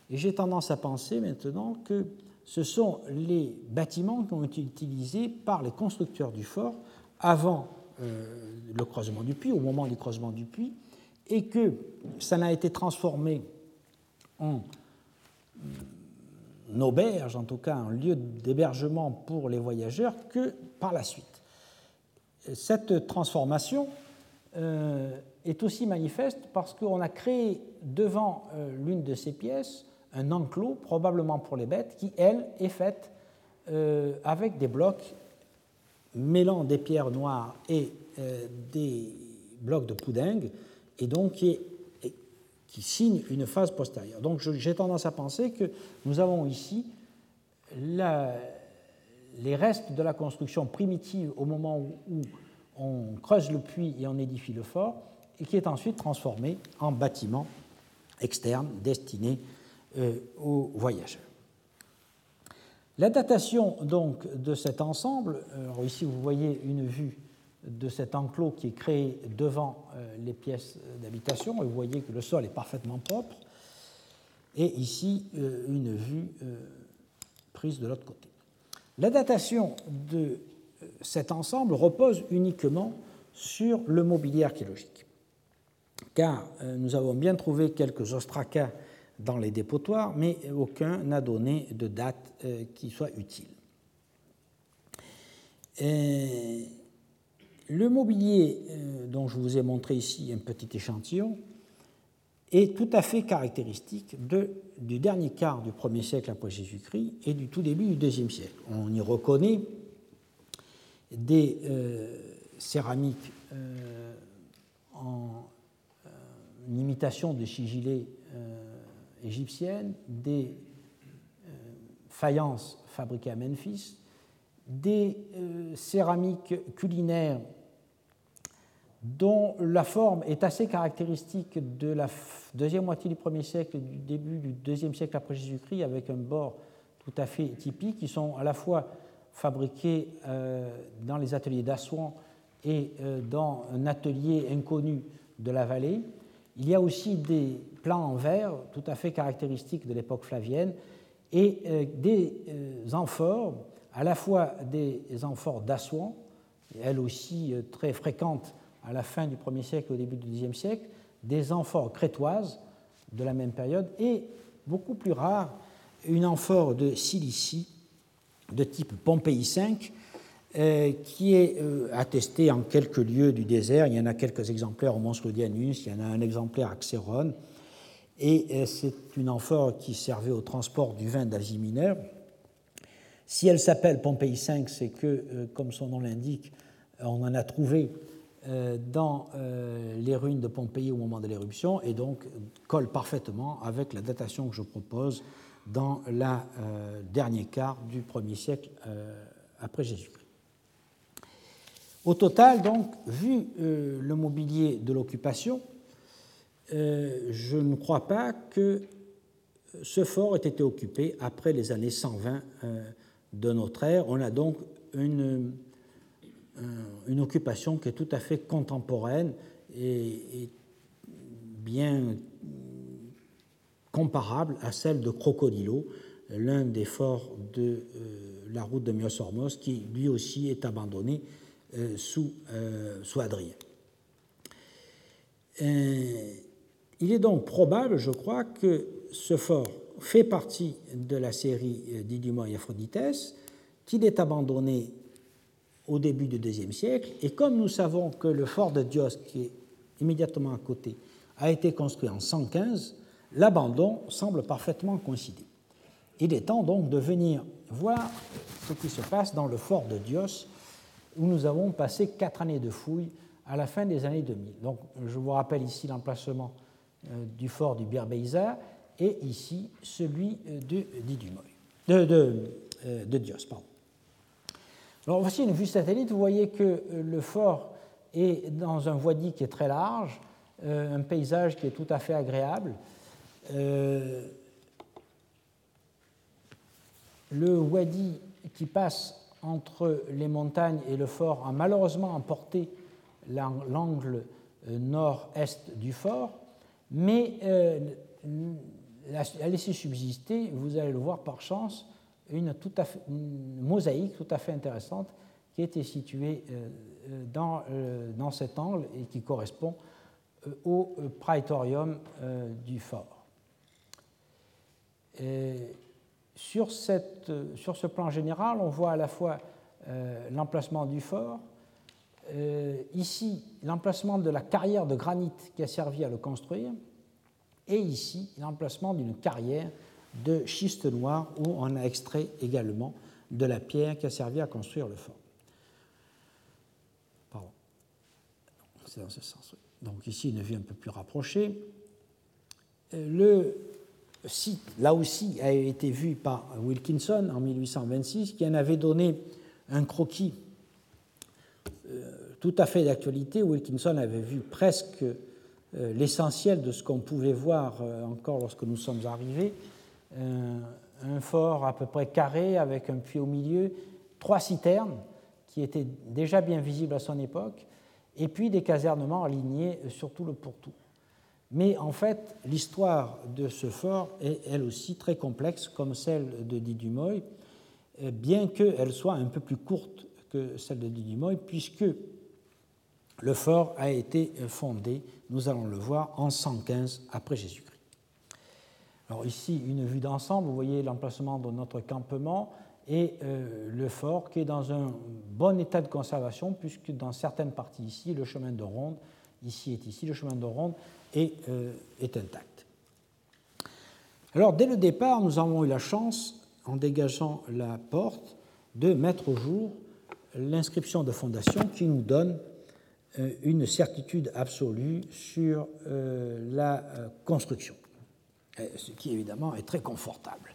Et j'ai tendance à penser maintenant que ce sont les bâtiments qui ont été utilisés par les constructeurs du fort avant euh, le creusement du puits, au moment du creusement du puits, et que ça n'a été transformé en auberge, en tout cas en lieu d'hébergement pour les voyageurs, que par la suite. Cette transformation euh, est aussi manifeste parce qu'on a créé devant euh, l'une de ces pièces un enclos, probablement pour les bêtes, qui, elle, est faite avec des blocs mêlant des pierres noires et des blocs de poudingue, et donc qui, qui signe une phase postérieure. Donc j'ai tendance à penser que nous avons ici les restes de la construction primitive au moment où, on creuse le puits et on édifie le fort, et qui est ensuite transformé en bâtiment externe destiné euh, aux voyageurs. La datation donc de cet ensemble, alors ici vous voyez une vue de cet enclos qui est créé devant euh, les pièces d'habitation, et vous voyez que le sol est parfaitement propre, et ici euh, une vue prise de l'autre côté. La datation de cet ensemble repose uniquement sur le mobilier archéologique, car euh, nous avons bien trouvé quelques ostracas dans les dépotoirs, mais aucun n'a donné de date euh, qui soit utile. le mobilier dont je vous ai montré ici un petit échantillon est tout à fait caractéristique du dernier quart du 1er siècle après Jésus-Christ et du tout début du deuxième siècle. On y reconnaît des euh, céramiques euh, en euh, imitation de sigillés égyptiennes, des faïences fabriquées à Memphis, des céramiques culinaires dont la forme est assez caractéristique de la deuxième moitié du premier siècle et du début du deuxième siècle après Jésus-Christ, avec un bord tout à fait typique, qui sont à la fois fabriqués euh, dans les ateliers d'Assouan et euh, dans un atelier inconnu de la vallée. Il y a aussi des plans en verre tout à fait caractéristiques de l'époque flavienne et euh, des amphores, à la fois des amphores d'Assouan, elles aussi très fréquentes à la fin du 1er siècle au début du Xe siècle, des amphores crétoises de la même période et, beaucoup plus rare, une amphore de Cilicie de type Pompéi V euh, qui est euh, attestée en quelques lieux du désert. Il y en a quelques exemplaires au Mont Slodianus, il y en a un exemplaire à Xéron. Et euh, c'est une amphore qui servait au transport du vin d'Asie mineure. Si elle s'appelle Pompéi V, c'est que, comme son nom l'indique, on en a trouvé euh, dans euh, les ruines de Pompéi au moment de l'éruption et donc colle parfaitement avec la datation que je propose dans euh, dernier quart du 1er siècle après Jésus-Christ. Au total, donc, vu le mobilier de l'occupation, je ne crois pas que ce fort ait été occupé après les années 120 de notre ère. On a donc une euh, occupation qui est tout à fait contemporaine et, bien comparable à celle de Crocodilo, l'un des forts de euh, la route de Myos-Hormos, qui lui aussi est abandonné euh, sous, sous, Adrien. il est donc probable, je crois, que ce fort fait partie de la série d'Iduma et Aphroditès, qu'il est abandonné au début du IIe siècle. Et comme nous savons que le fort de Dios, qui est immédiatement à côté, a été construit en 115, l'abandon semble parfaitement coïncider. Il est temps donc de venir voir ce qui se passe dans le fort de Dios, où nous avons passé quatre années de fouilles à la fin des années 2000. Donc, je vous rappelle ici l'emplacement euh, du fort du Birbeiza et ici celui euh, de de, euh, de Dios. Alors voici une vue satellite, vous voyez que le fort est dans un voirie qui est très large, un paysage qui est tout à fait agréable. Le wadi qui passe entre les montagnes et le fort a malheureusement emporté l'angle nord-est du fort, mais a laissé subsister, vous allez le voir par chance, une, mosaïque tout à fait intéressante qui était située euh, euh, dans, euh, dans cet angle et qui correspond au praetorium du fort. Sur, cette, sur, ce plan général, on voit à la fois l'emplacement du fort, ici l'emplacement de la carrière de granit qui a servi à le construire, et ici l'emplacement d'une carrière de schiste noir où on a extrait également de la pierre qui a servi à construire le fort. Pardon. C'est dans ce sens. Donc ici une vue un peu plus rapprochée. Euh, le là aussi, a été vu par Wilkinson en 1826, qui en avait donné un croquis euh, tout à fait d'actualité. Wilkinson avait vu presque euh, l'essentiel de ce qu'on pouvait voir encore lorsque nous sommes arrivés. Un fort à peu près carré avec un puits au milieu, trois citernes qui étaient déjà bien visibles à son époque, et puis des casernements alignés sur tout le pourtour. Mais en fait, l'histoire de ce fort est elle aussi très complexe, comme celle de Didumoy, euh, bien qu'elle soit un peu plus courte que celle de Didumoy, puisque le fort a été fondé, nous allons le voir, en 115 après Jésus-Christ. Alors ici, une vue d'ensemble, vous voyez l'emplacement de notre campement et euh, le fort qui est dans un bon état de conservation, puisque dans certaines parties ici, le chemin de ronde, ici est ici, le chemin de ronde euh, est, intact. Alors, dès le départ, nous avons eu la chance, en dégageant la porte, de mettre au jour l'inscription de fondation qui nous donne euh, une certitude absolue sur euh, la construction, ce qui évidemment est très confortable.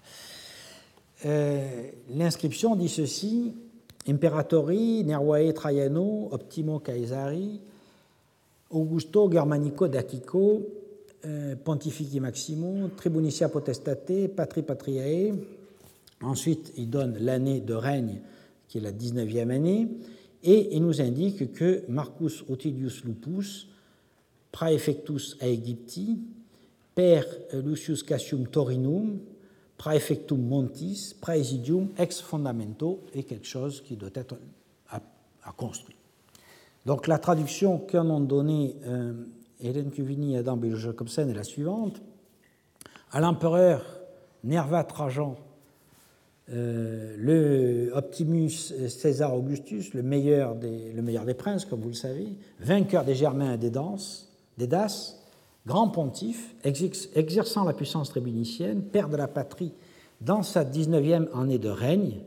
L'inscription dit ceci Imperatori Nervae Traiano Optimo Caesari Augusto Germanico d'Aquico, euh, Pontifici Maximo, Tribunicia Potestate, Patri Patriae. Ensuite, il donne l'année de règne, qui est la 19e année, et il nous indique que Marcus Otilius Lupus, praefectus Aegypti, per Lucius Cassium Torinum, praefectum Montis, praesidium ex fondamento, est quelque chose qui doit être à construire. Donc la traduction qu'en ont donnée euh, Hélène Cuvini et Adam Jacobsen est la suivante. À l'empereur Nerva Trajan, euh, le Optimus César Augustus, le meilleur, des, princes, comme vous le savez, vainqueur des Germains et des, Danses, grand pontife, exerçant la puissance tribunicienne, père de la patrie dans sa 19e année de règne,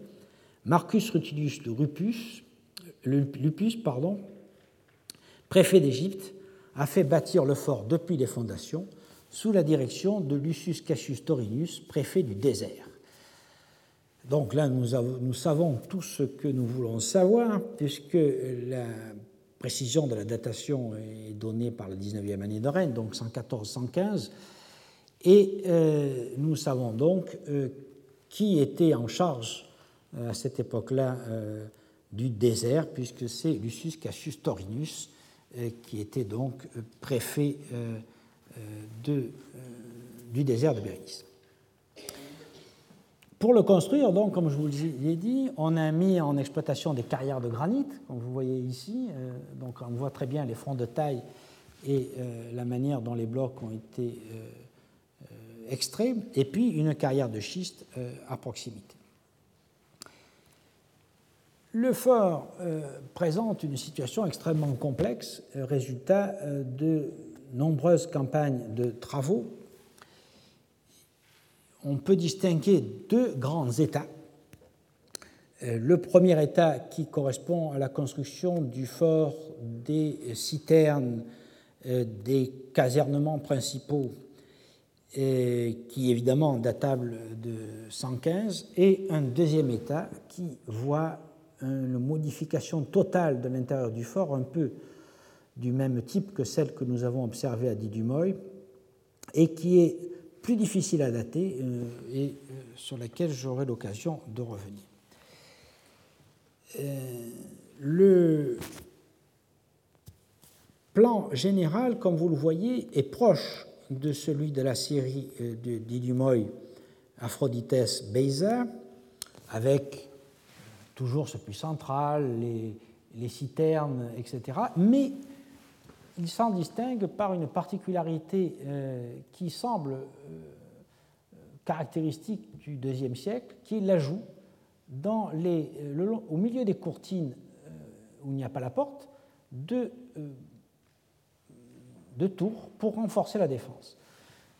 Marcus Rutilius Lupus, Lupus pardon, préfet d'Égypte, a fait bâtir le fort depuis les fondations sous la direction de Lucius Cassius Torinus, préfet du désert. Donc là, nous, savons tout ce que nous voulons savoir, puisque la précision de la datation est donnée par la 19e année de règne, donc 114-115, et euh, nous savons donc euh, qui était en charge euh, à cette époque-là du désert, puisque c'est Lucius Cassius Torinus, qui était donc euh, préfet euh, du désert de Bérénice. Pour le construire, donc, comme je vous l'ai dit, on a mis en exploitation des carrières de granit, comme vous voyez ici. Donc, on voit très bien les fronts de taille et la manière dont les blocs ont été extraits, et puis une carrière de schiste à proximité. Le fort euh, présente une situation extrêmement complexe, euh, résultat euh, de nombreuses campagnes de travaux. On peut distinguer deux grands états. Le premier état qui correspond à la construction du fort, des citernes, des casernements principaux, qui évidemment datable de 115, et un deuxième état qui voit une modification totale de l'intérieur du fort, un peu du même type que celle que nous avons observée à Didumoy, et qui est plus difficile à dater euh, et euh, sur laquelle j'aurai l'occasion de revenir. Euh, le plan général, comme vous le voyez, est proche de celui de la série de Didumoy Aphrodites Beza, avec toujours ce puits central, les, citernes, etc. Mais il s'en distingue par une particularité euh, qui semble euh, caractéristique du IIe siècle, qui est l'ajout euh, au milieu des courtines où il n'y a pas la porte, de, de tours pour renforcer la défense.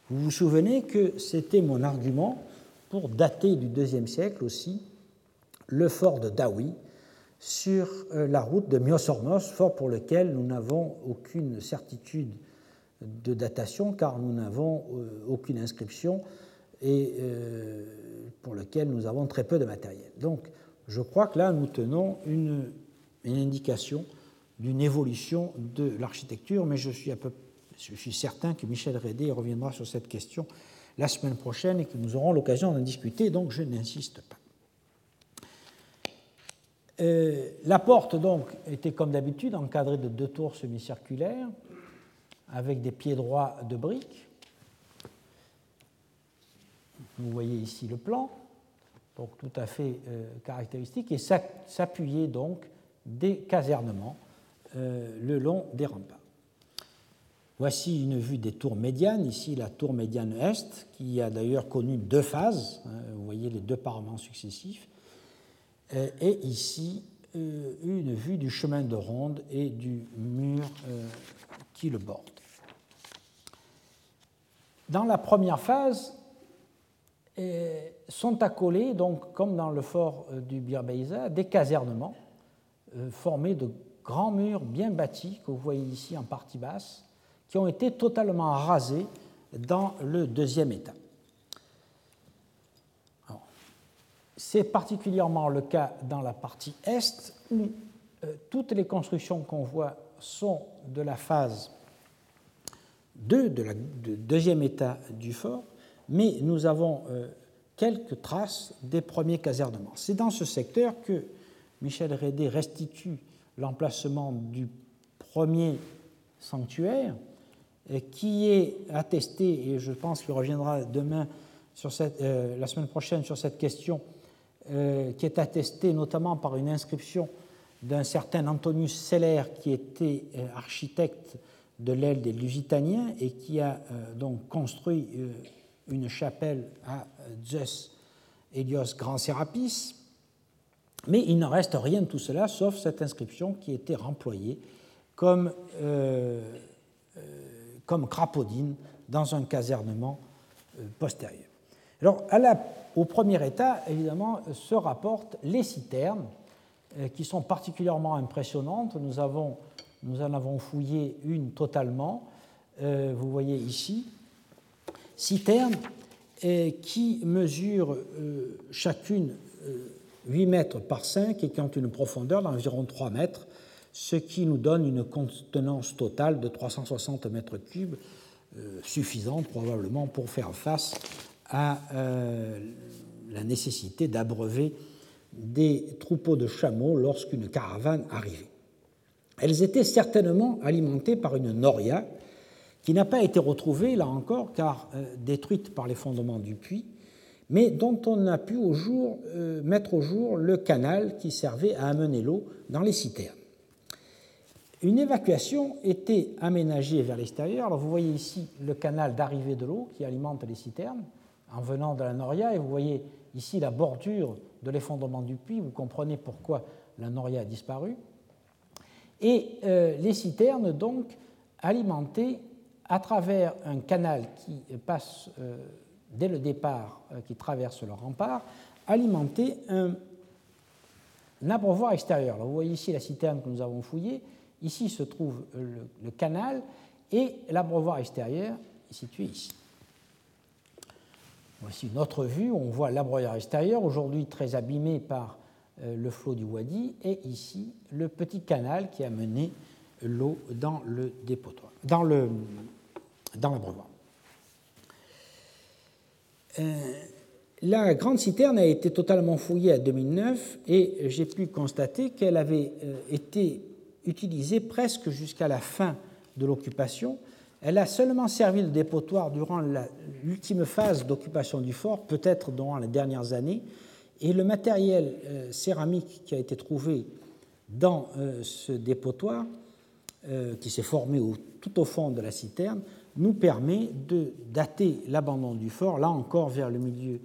Vous vous souvenez que c'était mon argument pour dater du IIe siècle aussi le fort de Dawi sur euh, la route de Myosormos, fort pour lequel nous n'avons aucune certitude de datation car nous n'avons euh, aucune inscription et euh, pour lequel nous avons très peu de matériel. Donc je crois que là nous tenons une, indication d'une évolution de l'architecture, mais je suis, je suis certain que Michel Rédé reviendra sur cette question la semaine prochaine et que nous aurons l'occasion d'en discuter, donc je n'insiste pas. Euh, la porte, donc, était comme d'habitude encadrée de deux tours semi-circulaires avec des pieds droits de briques. Vous voyez ici le plan, donc tout à fait euh, caractéristique, et s'appuyer donc des casernements euh, le long des remparts. Voici une vue des tours médianes, ici la tour médiane est, qui a d'ailleurs connu deux phases, hein, vous voyez les deux parements successifs, et ici euh, une vue du chemin de ronde et du mur euh, qui le borde. Dans la première phase, sont accolés, comme dans le fort du Birbeiza, des casernements formés de grands murs bien bâtis, que vous voyez ici en partie basse, qui ont été totalement rasés dans le deuxième état. C'est particulièrement le cas dans la partie est, où euh, toutes les constructions qu'on voit sont de la phase 2, de la deuxième état du fort, mais nous avons euh, quelques traces des premiers casernements. C'est dans ce secteur que Michel Rédé restitue l'emplacement du premier sanctuaire, euh, qui est attesté, et je pense qu'il reviendra demain la semaine prochaine sur cette question, euh, qui est attesté notamment par une inscription d'un certain Antonius Seller, qui était euh, architecte de l'aile des Lusitaniens et qui a euh, donc construit une chapelle à Zeus Helios Grand Sérapis. Mais il ne reste rien de tout cela, sauf cette inscription qui était remployée comme, comme crapaudine dans un casernement postérieur. Alors, à la au premier état, évidemment, se rapportent les citernes, euh, qui sont particulièrement impressionnantes. Nous, avons, nous en avons fouillé une totalement, euh, vous voyez ici, citernes euh, qui mesurent chacune 8 mètres par 5 et qui ont une profondeur d'environ 3 mètres, ce qui nous donne une contenance totale de 360 mètres cubes, suffisante probablement pour faire face à euh, la nécessité d'abreuver des troupeaux de chameaux lorsqu'une caravane arrivait. Elles étaient certainement alimentées par une noria qui n'a pas été retrouvée, là encore, car euh, détruite par les fondements du puits, mais dont on a pu au jour, euh, mettre au jour le canal qui servait à amener l'eau dans les citernes. Une évacuation était aménagée vers l'extérieur. Alors vous voyez ici le canal d'arrivée de l'eau qui alimente les citernes en venant de la Noria, et vous voyez ici la bordure de l'effondrement du puits, vous comprenez pourquoi la Noria a disparu. Et euh, les citernes, donc, alimentées à travers un canal qui passe euh, dès le départ, euh, qui traverse le rempart, alimenter un, abreuvoir extérieur. vous voyez ici la citerne que nous avons fouillée, ici se trouve le, le canal, et l'abreuvoir extérieur est situé ici. Voici une autre vue où on voit l'abroyeur extérieur, aujourd'hui très abîmé par euh, le flot du Wadi, et ici le petit canal qui a mené l'eau dans le dépotoir, dans le dans. Euh, la grande citerne a été totalement fouillée en 2009 et j'ai pu constater qu'elle avait euh, été utilisée presque jusqu'à la fin de l'occupation elle a seulement servi de dépotoir durant l'ultime phase d'occupation du fort, peut-être durant les dernières années, et le matériel euh, céramique qui a été trouvé dans euh, ce dépotoir, euh, qui s'est formé tout au fond de la citerne, nous permet de dater l'abandon du fort, là encore vers le milieu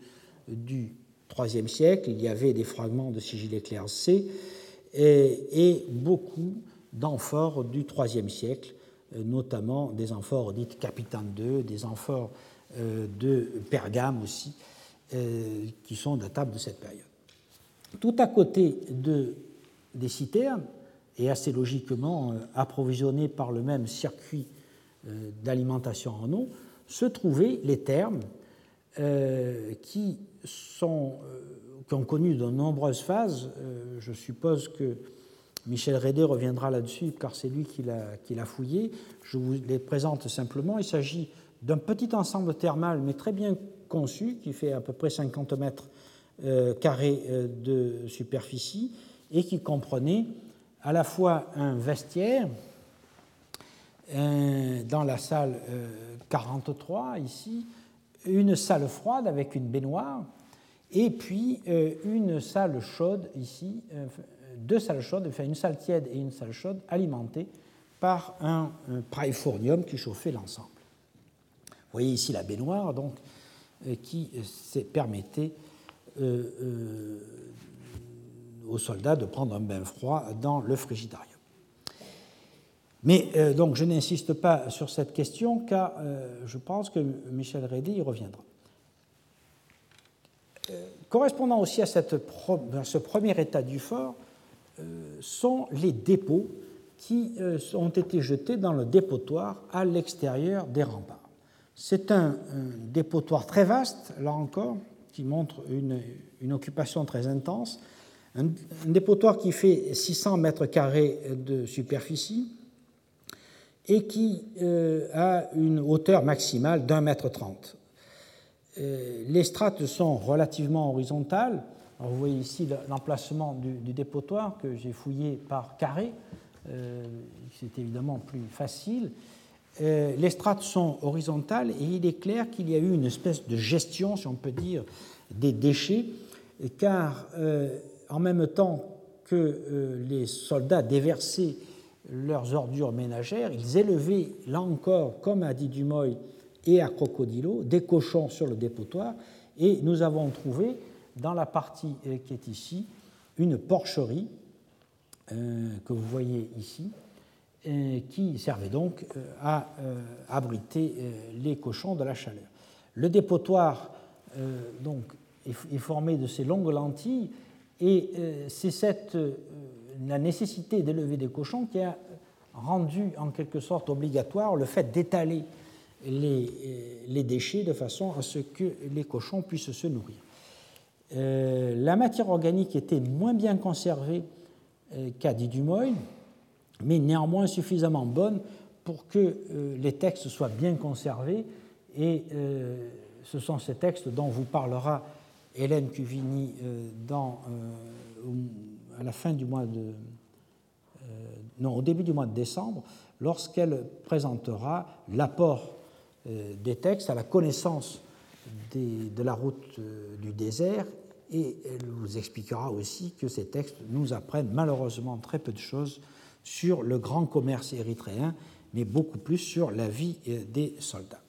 du IIIe siècle. Il y avait des fragments de sigil éclairci et, beaucoup d'amphores du IIIe siècle notamment des amphores dites Capitaine II, des amphores euh, de Pergame aussi, qui sont datables de cette période. Tout à côté de, des citernes, et assez logiquement approvisionnées par le même circuit d'alimentation en eau, se trouvaient les thermes qui ont connu de nombreuses phases. je suppose que Michel Rédé reviendra là-dessus car c'est lui qui l'a fouillé. Je vous les présente simplement. Il s'agit d'un petit ensemble thermal mais très bien conçu qui fait à peu près 50 mètres euh, carrés euh, de superficie et qui comprenait à la fois un vestiaire dans la salle 43 euh, ici, une salle froide avec une baignoire et puis une salle chaude ici deux salles chaudes, enfin une salle tiède et une salle chaude, alimentées par un, un qui chauffait l'ensemble. Vous voyez ici la baignoire donc, euh, qui euh, permettait euh, aux soldats de prendre un bain froid dans le frigidarium. Mais donc je n'insiste pas sur cette question car je pense que Michel Rédy y reviendra. correspondant aussi à, ce premier état du fort, sont les dépôts qui euh, ont été jetés dans le dépotoir à l'extérieur des remparts. C'est un, dépotoir très vaste, là encore, qui montre une, occupation très intense. Un, dépotoir qui fait 600 mètres carrés de superficie et qui euh, a une hauteur maximale d'un mètre trente. les strates sont relativement horizontales, vous voyez ici l'emplacement du, dépotoir que j'ai fouillé par carré. Euh, c'est évidemment plus facile. Euh, les strates sont horizontales et il est clair qu'il y a eu une espèce de gestion, si on peut dire, des déchets, car euh, en même temps que les soldats déversaient leurs ordures ménagères, ils élevaient, là encore, comme a dit Dumoy et à Crocodilo, des cochons sur le dépotoir, et nous avons trouvé dans la partie euh, qui est ici, une porcherie euh, que vous voyez ici, euh, qui servait donc à abriter les cochons de la chaleur. Le dépotoir donc, est, formé de ces longues lentilles et c'est cette, la nécessité d'élever des cochons qui a rendu en quelque sorte obligatoire le fait d'étaler les, les, déchets de façon à ce que les cochons puissent se nourrir. Euh, la matière organique était moins bien conservée euh, qu'a dit Dumoy, mais néanmoins suffisamment bonne pour que euh, les textes soient bien conservés. Et ce sont ces textes dont vous parlera Hélène Cuvini dans, à la fin du mois non, au début du mois de décembre, lorsqu'elle présentera l'apport des textes à la connaissance de la route du désert et elle vous expliquera aussi que ces textes nous apprennent malheureusement très peu de choses sur le grand commerce érythréen, mais beaucoup plus sur la vie euh, des soldats.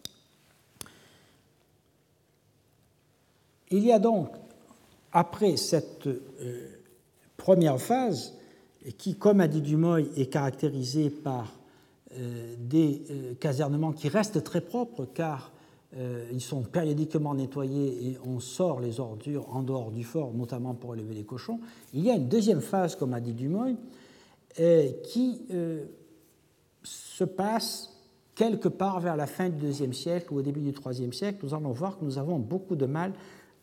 Il y a donc, après cette euh, première phase, qui, comme a dit Dumoy, est caractérisée par des casernements qui restent très propres, car euh, ils sont périodiquement nettoyés et on sort les ordures en dehors du fort, notamment pour élever les cochons. Il y a une deuxième phase, comme a dit Dumoy, euh, qui euh, se passe quelque part vers la fin du IIe siècle ou au début du IIIe siècle. Nous allons voir que nous avons beaucoup de mal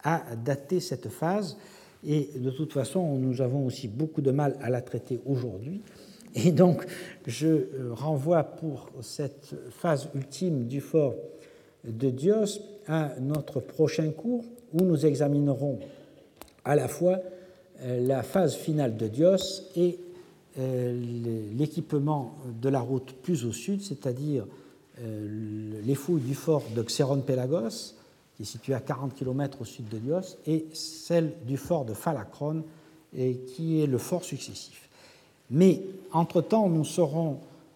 à dater cette phase et de toute façon, nous avons aussi beaucoup de mal à la traiter aujourd'hui. Et donc, je renvoie pour cette phase ultime du fort de Dios à notre prochain cours où nous examinerons à la fois euh, la phase finale de Dios et euh, l'équipement de la route plus au sud, c'est-à-dire euh, les fouilles du fort de Xeron Pelagos, qui est situé à 40 km au sud de Dios, et celle du fort de Falacron, qui est le fort successif. Mais entre-temps, nous,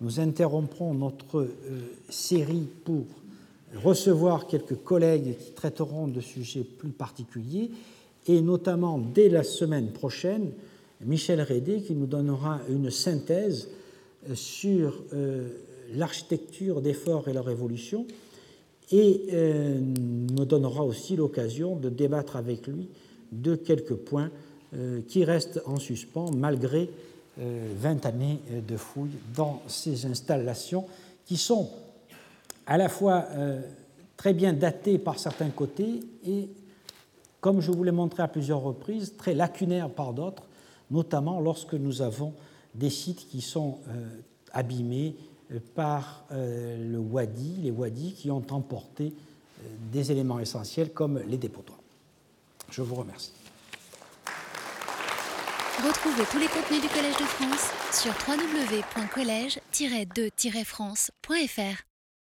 nous interromprons notre série pour recevoir quelques collègues qui traiteront de sujets plus particuliers, et notamment dès la semaine prochaine, Michel Rédé qui nous donnera une synthèse euh, sur euh, l'architecture des forts et leur évolution, et euh, me donnera aussi l'occasion de débattre avec lui de quelques points qui restent en suspens malgré 20 années de fouilles dans ces installations qui sont à la fois très bien datées par certains côtés et, comme je vous l'ai montré à plusieurs reprises, très lacunaires par d'autres, notamment lorsque nous avons des sites qui sont abîmés par euh, le wadi, les wadis qui ont emporté euh, des éléments essentiels comme les dépotoirs. Je vous remercie. Retrouvez tous les contenus du Collège de France sur www.colège-2-france.fr.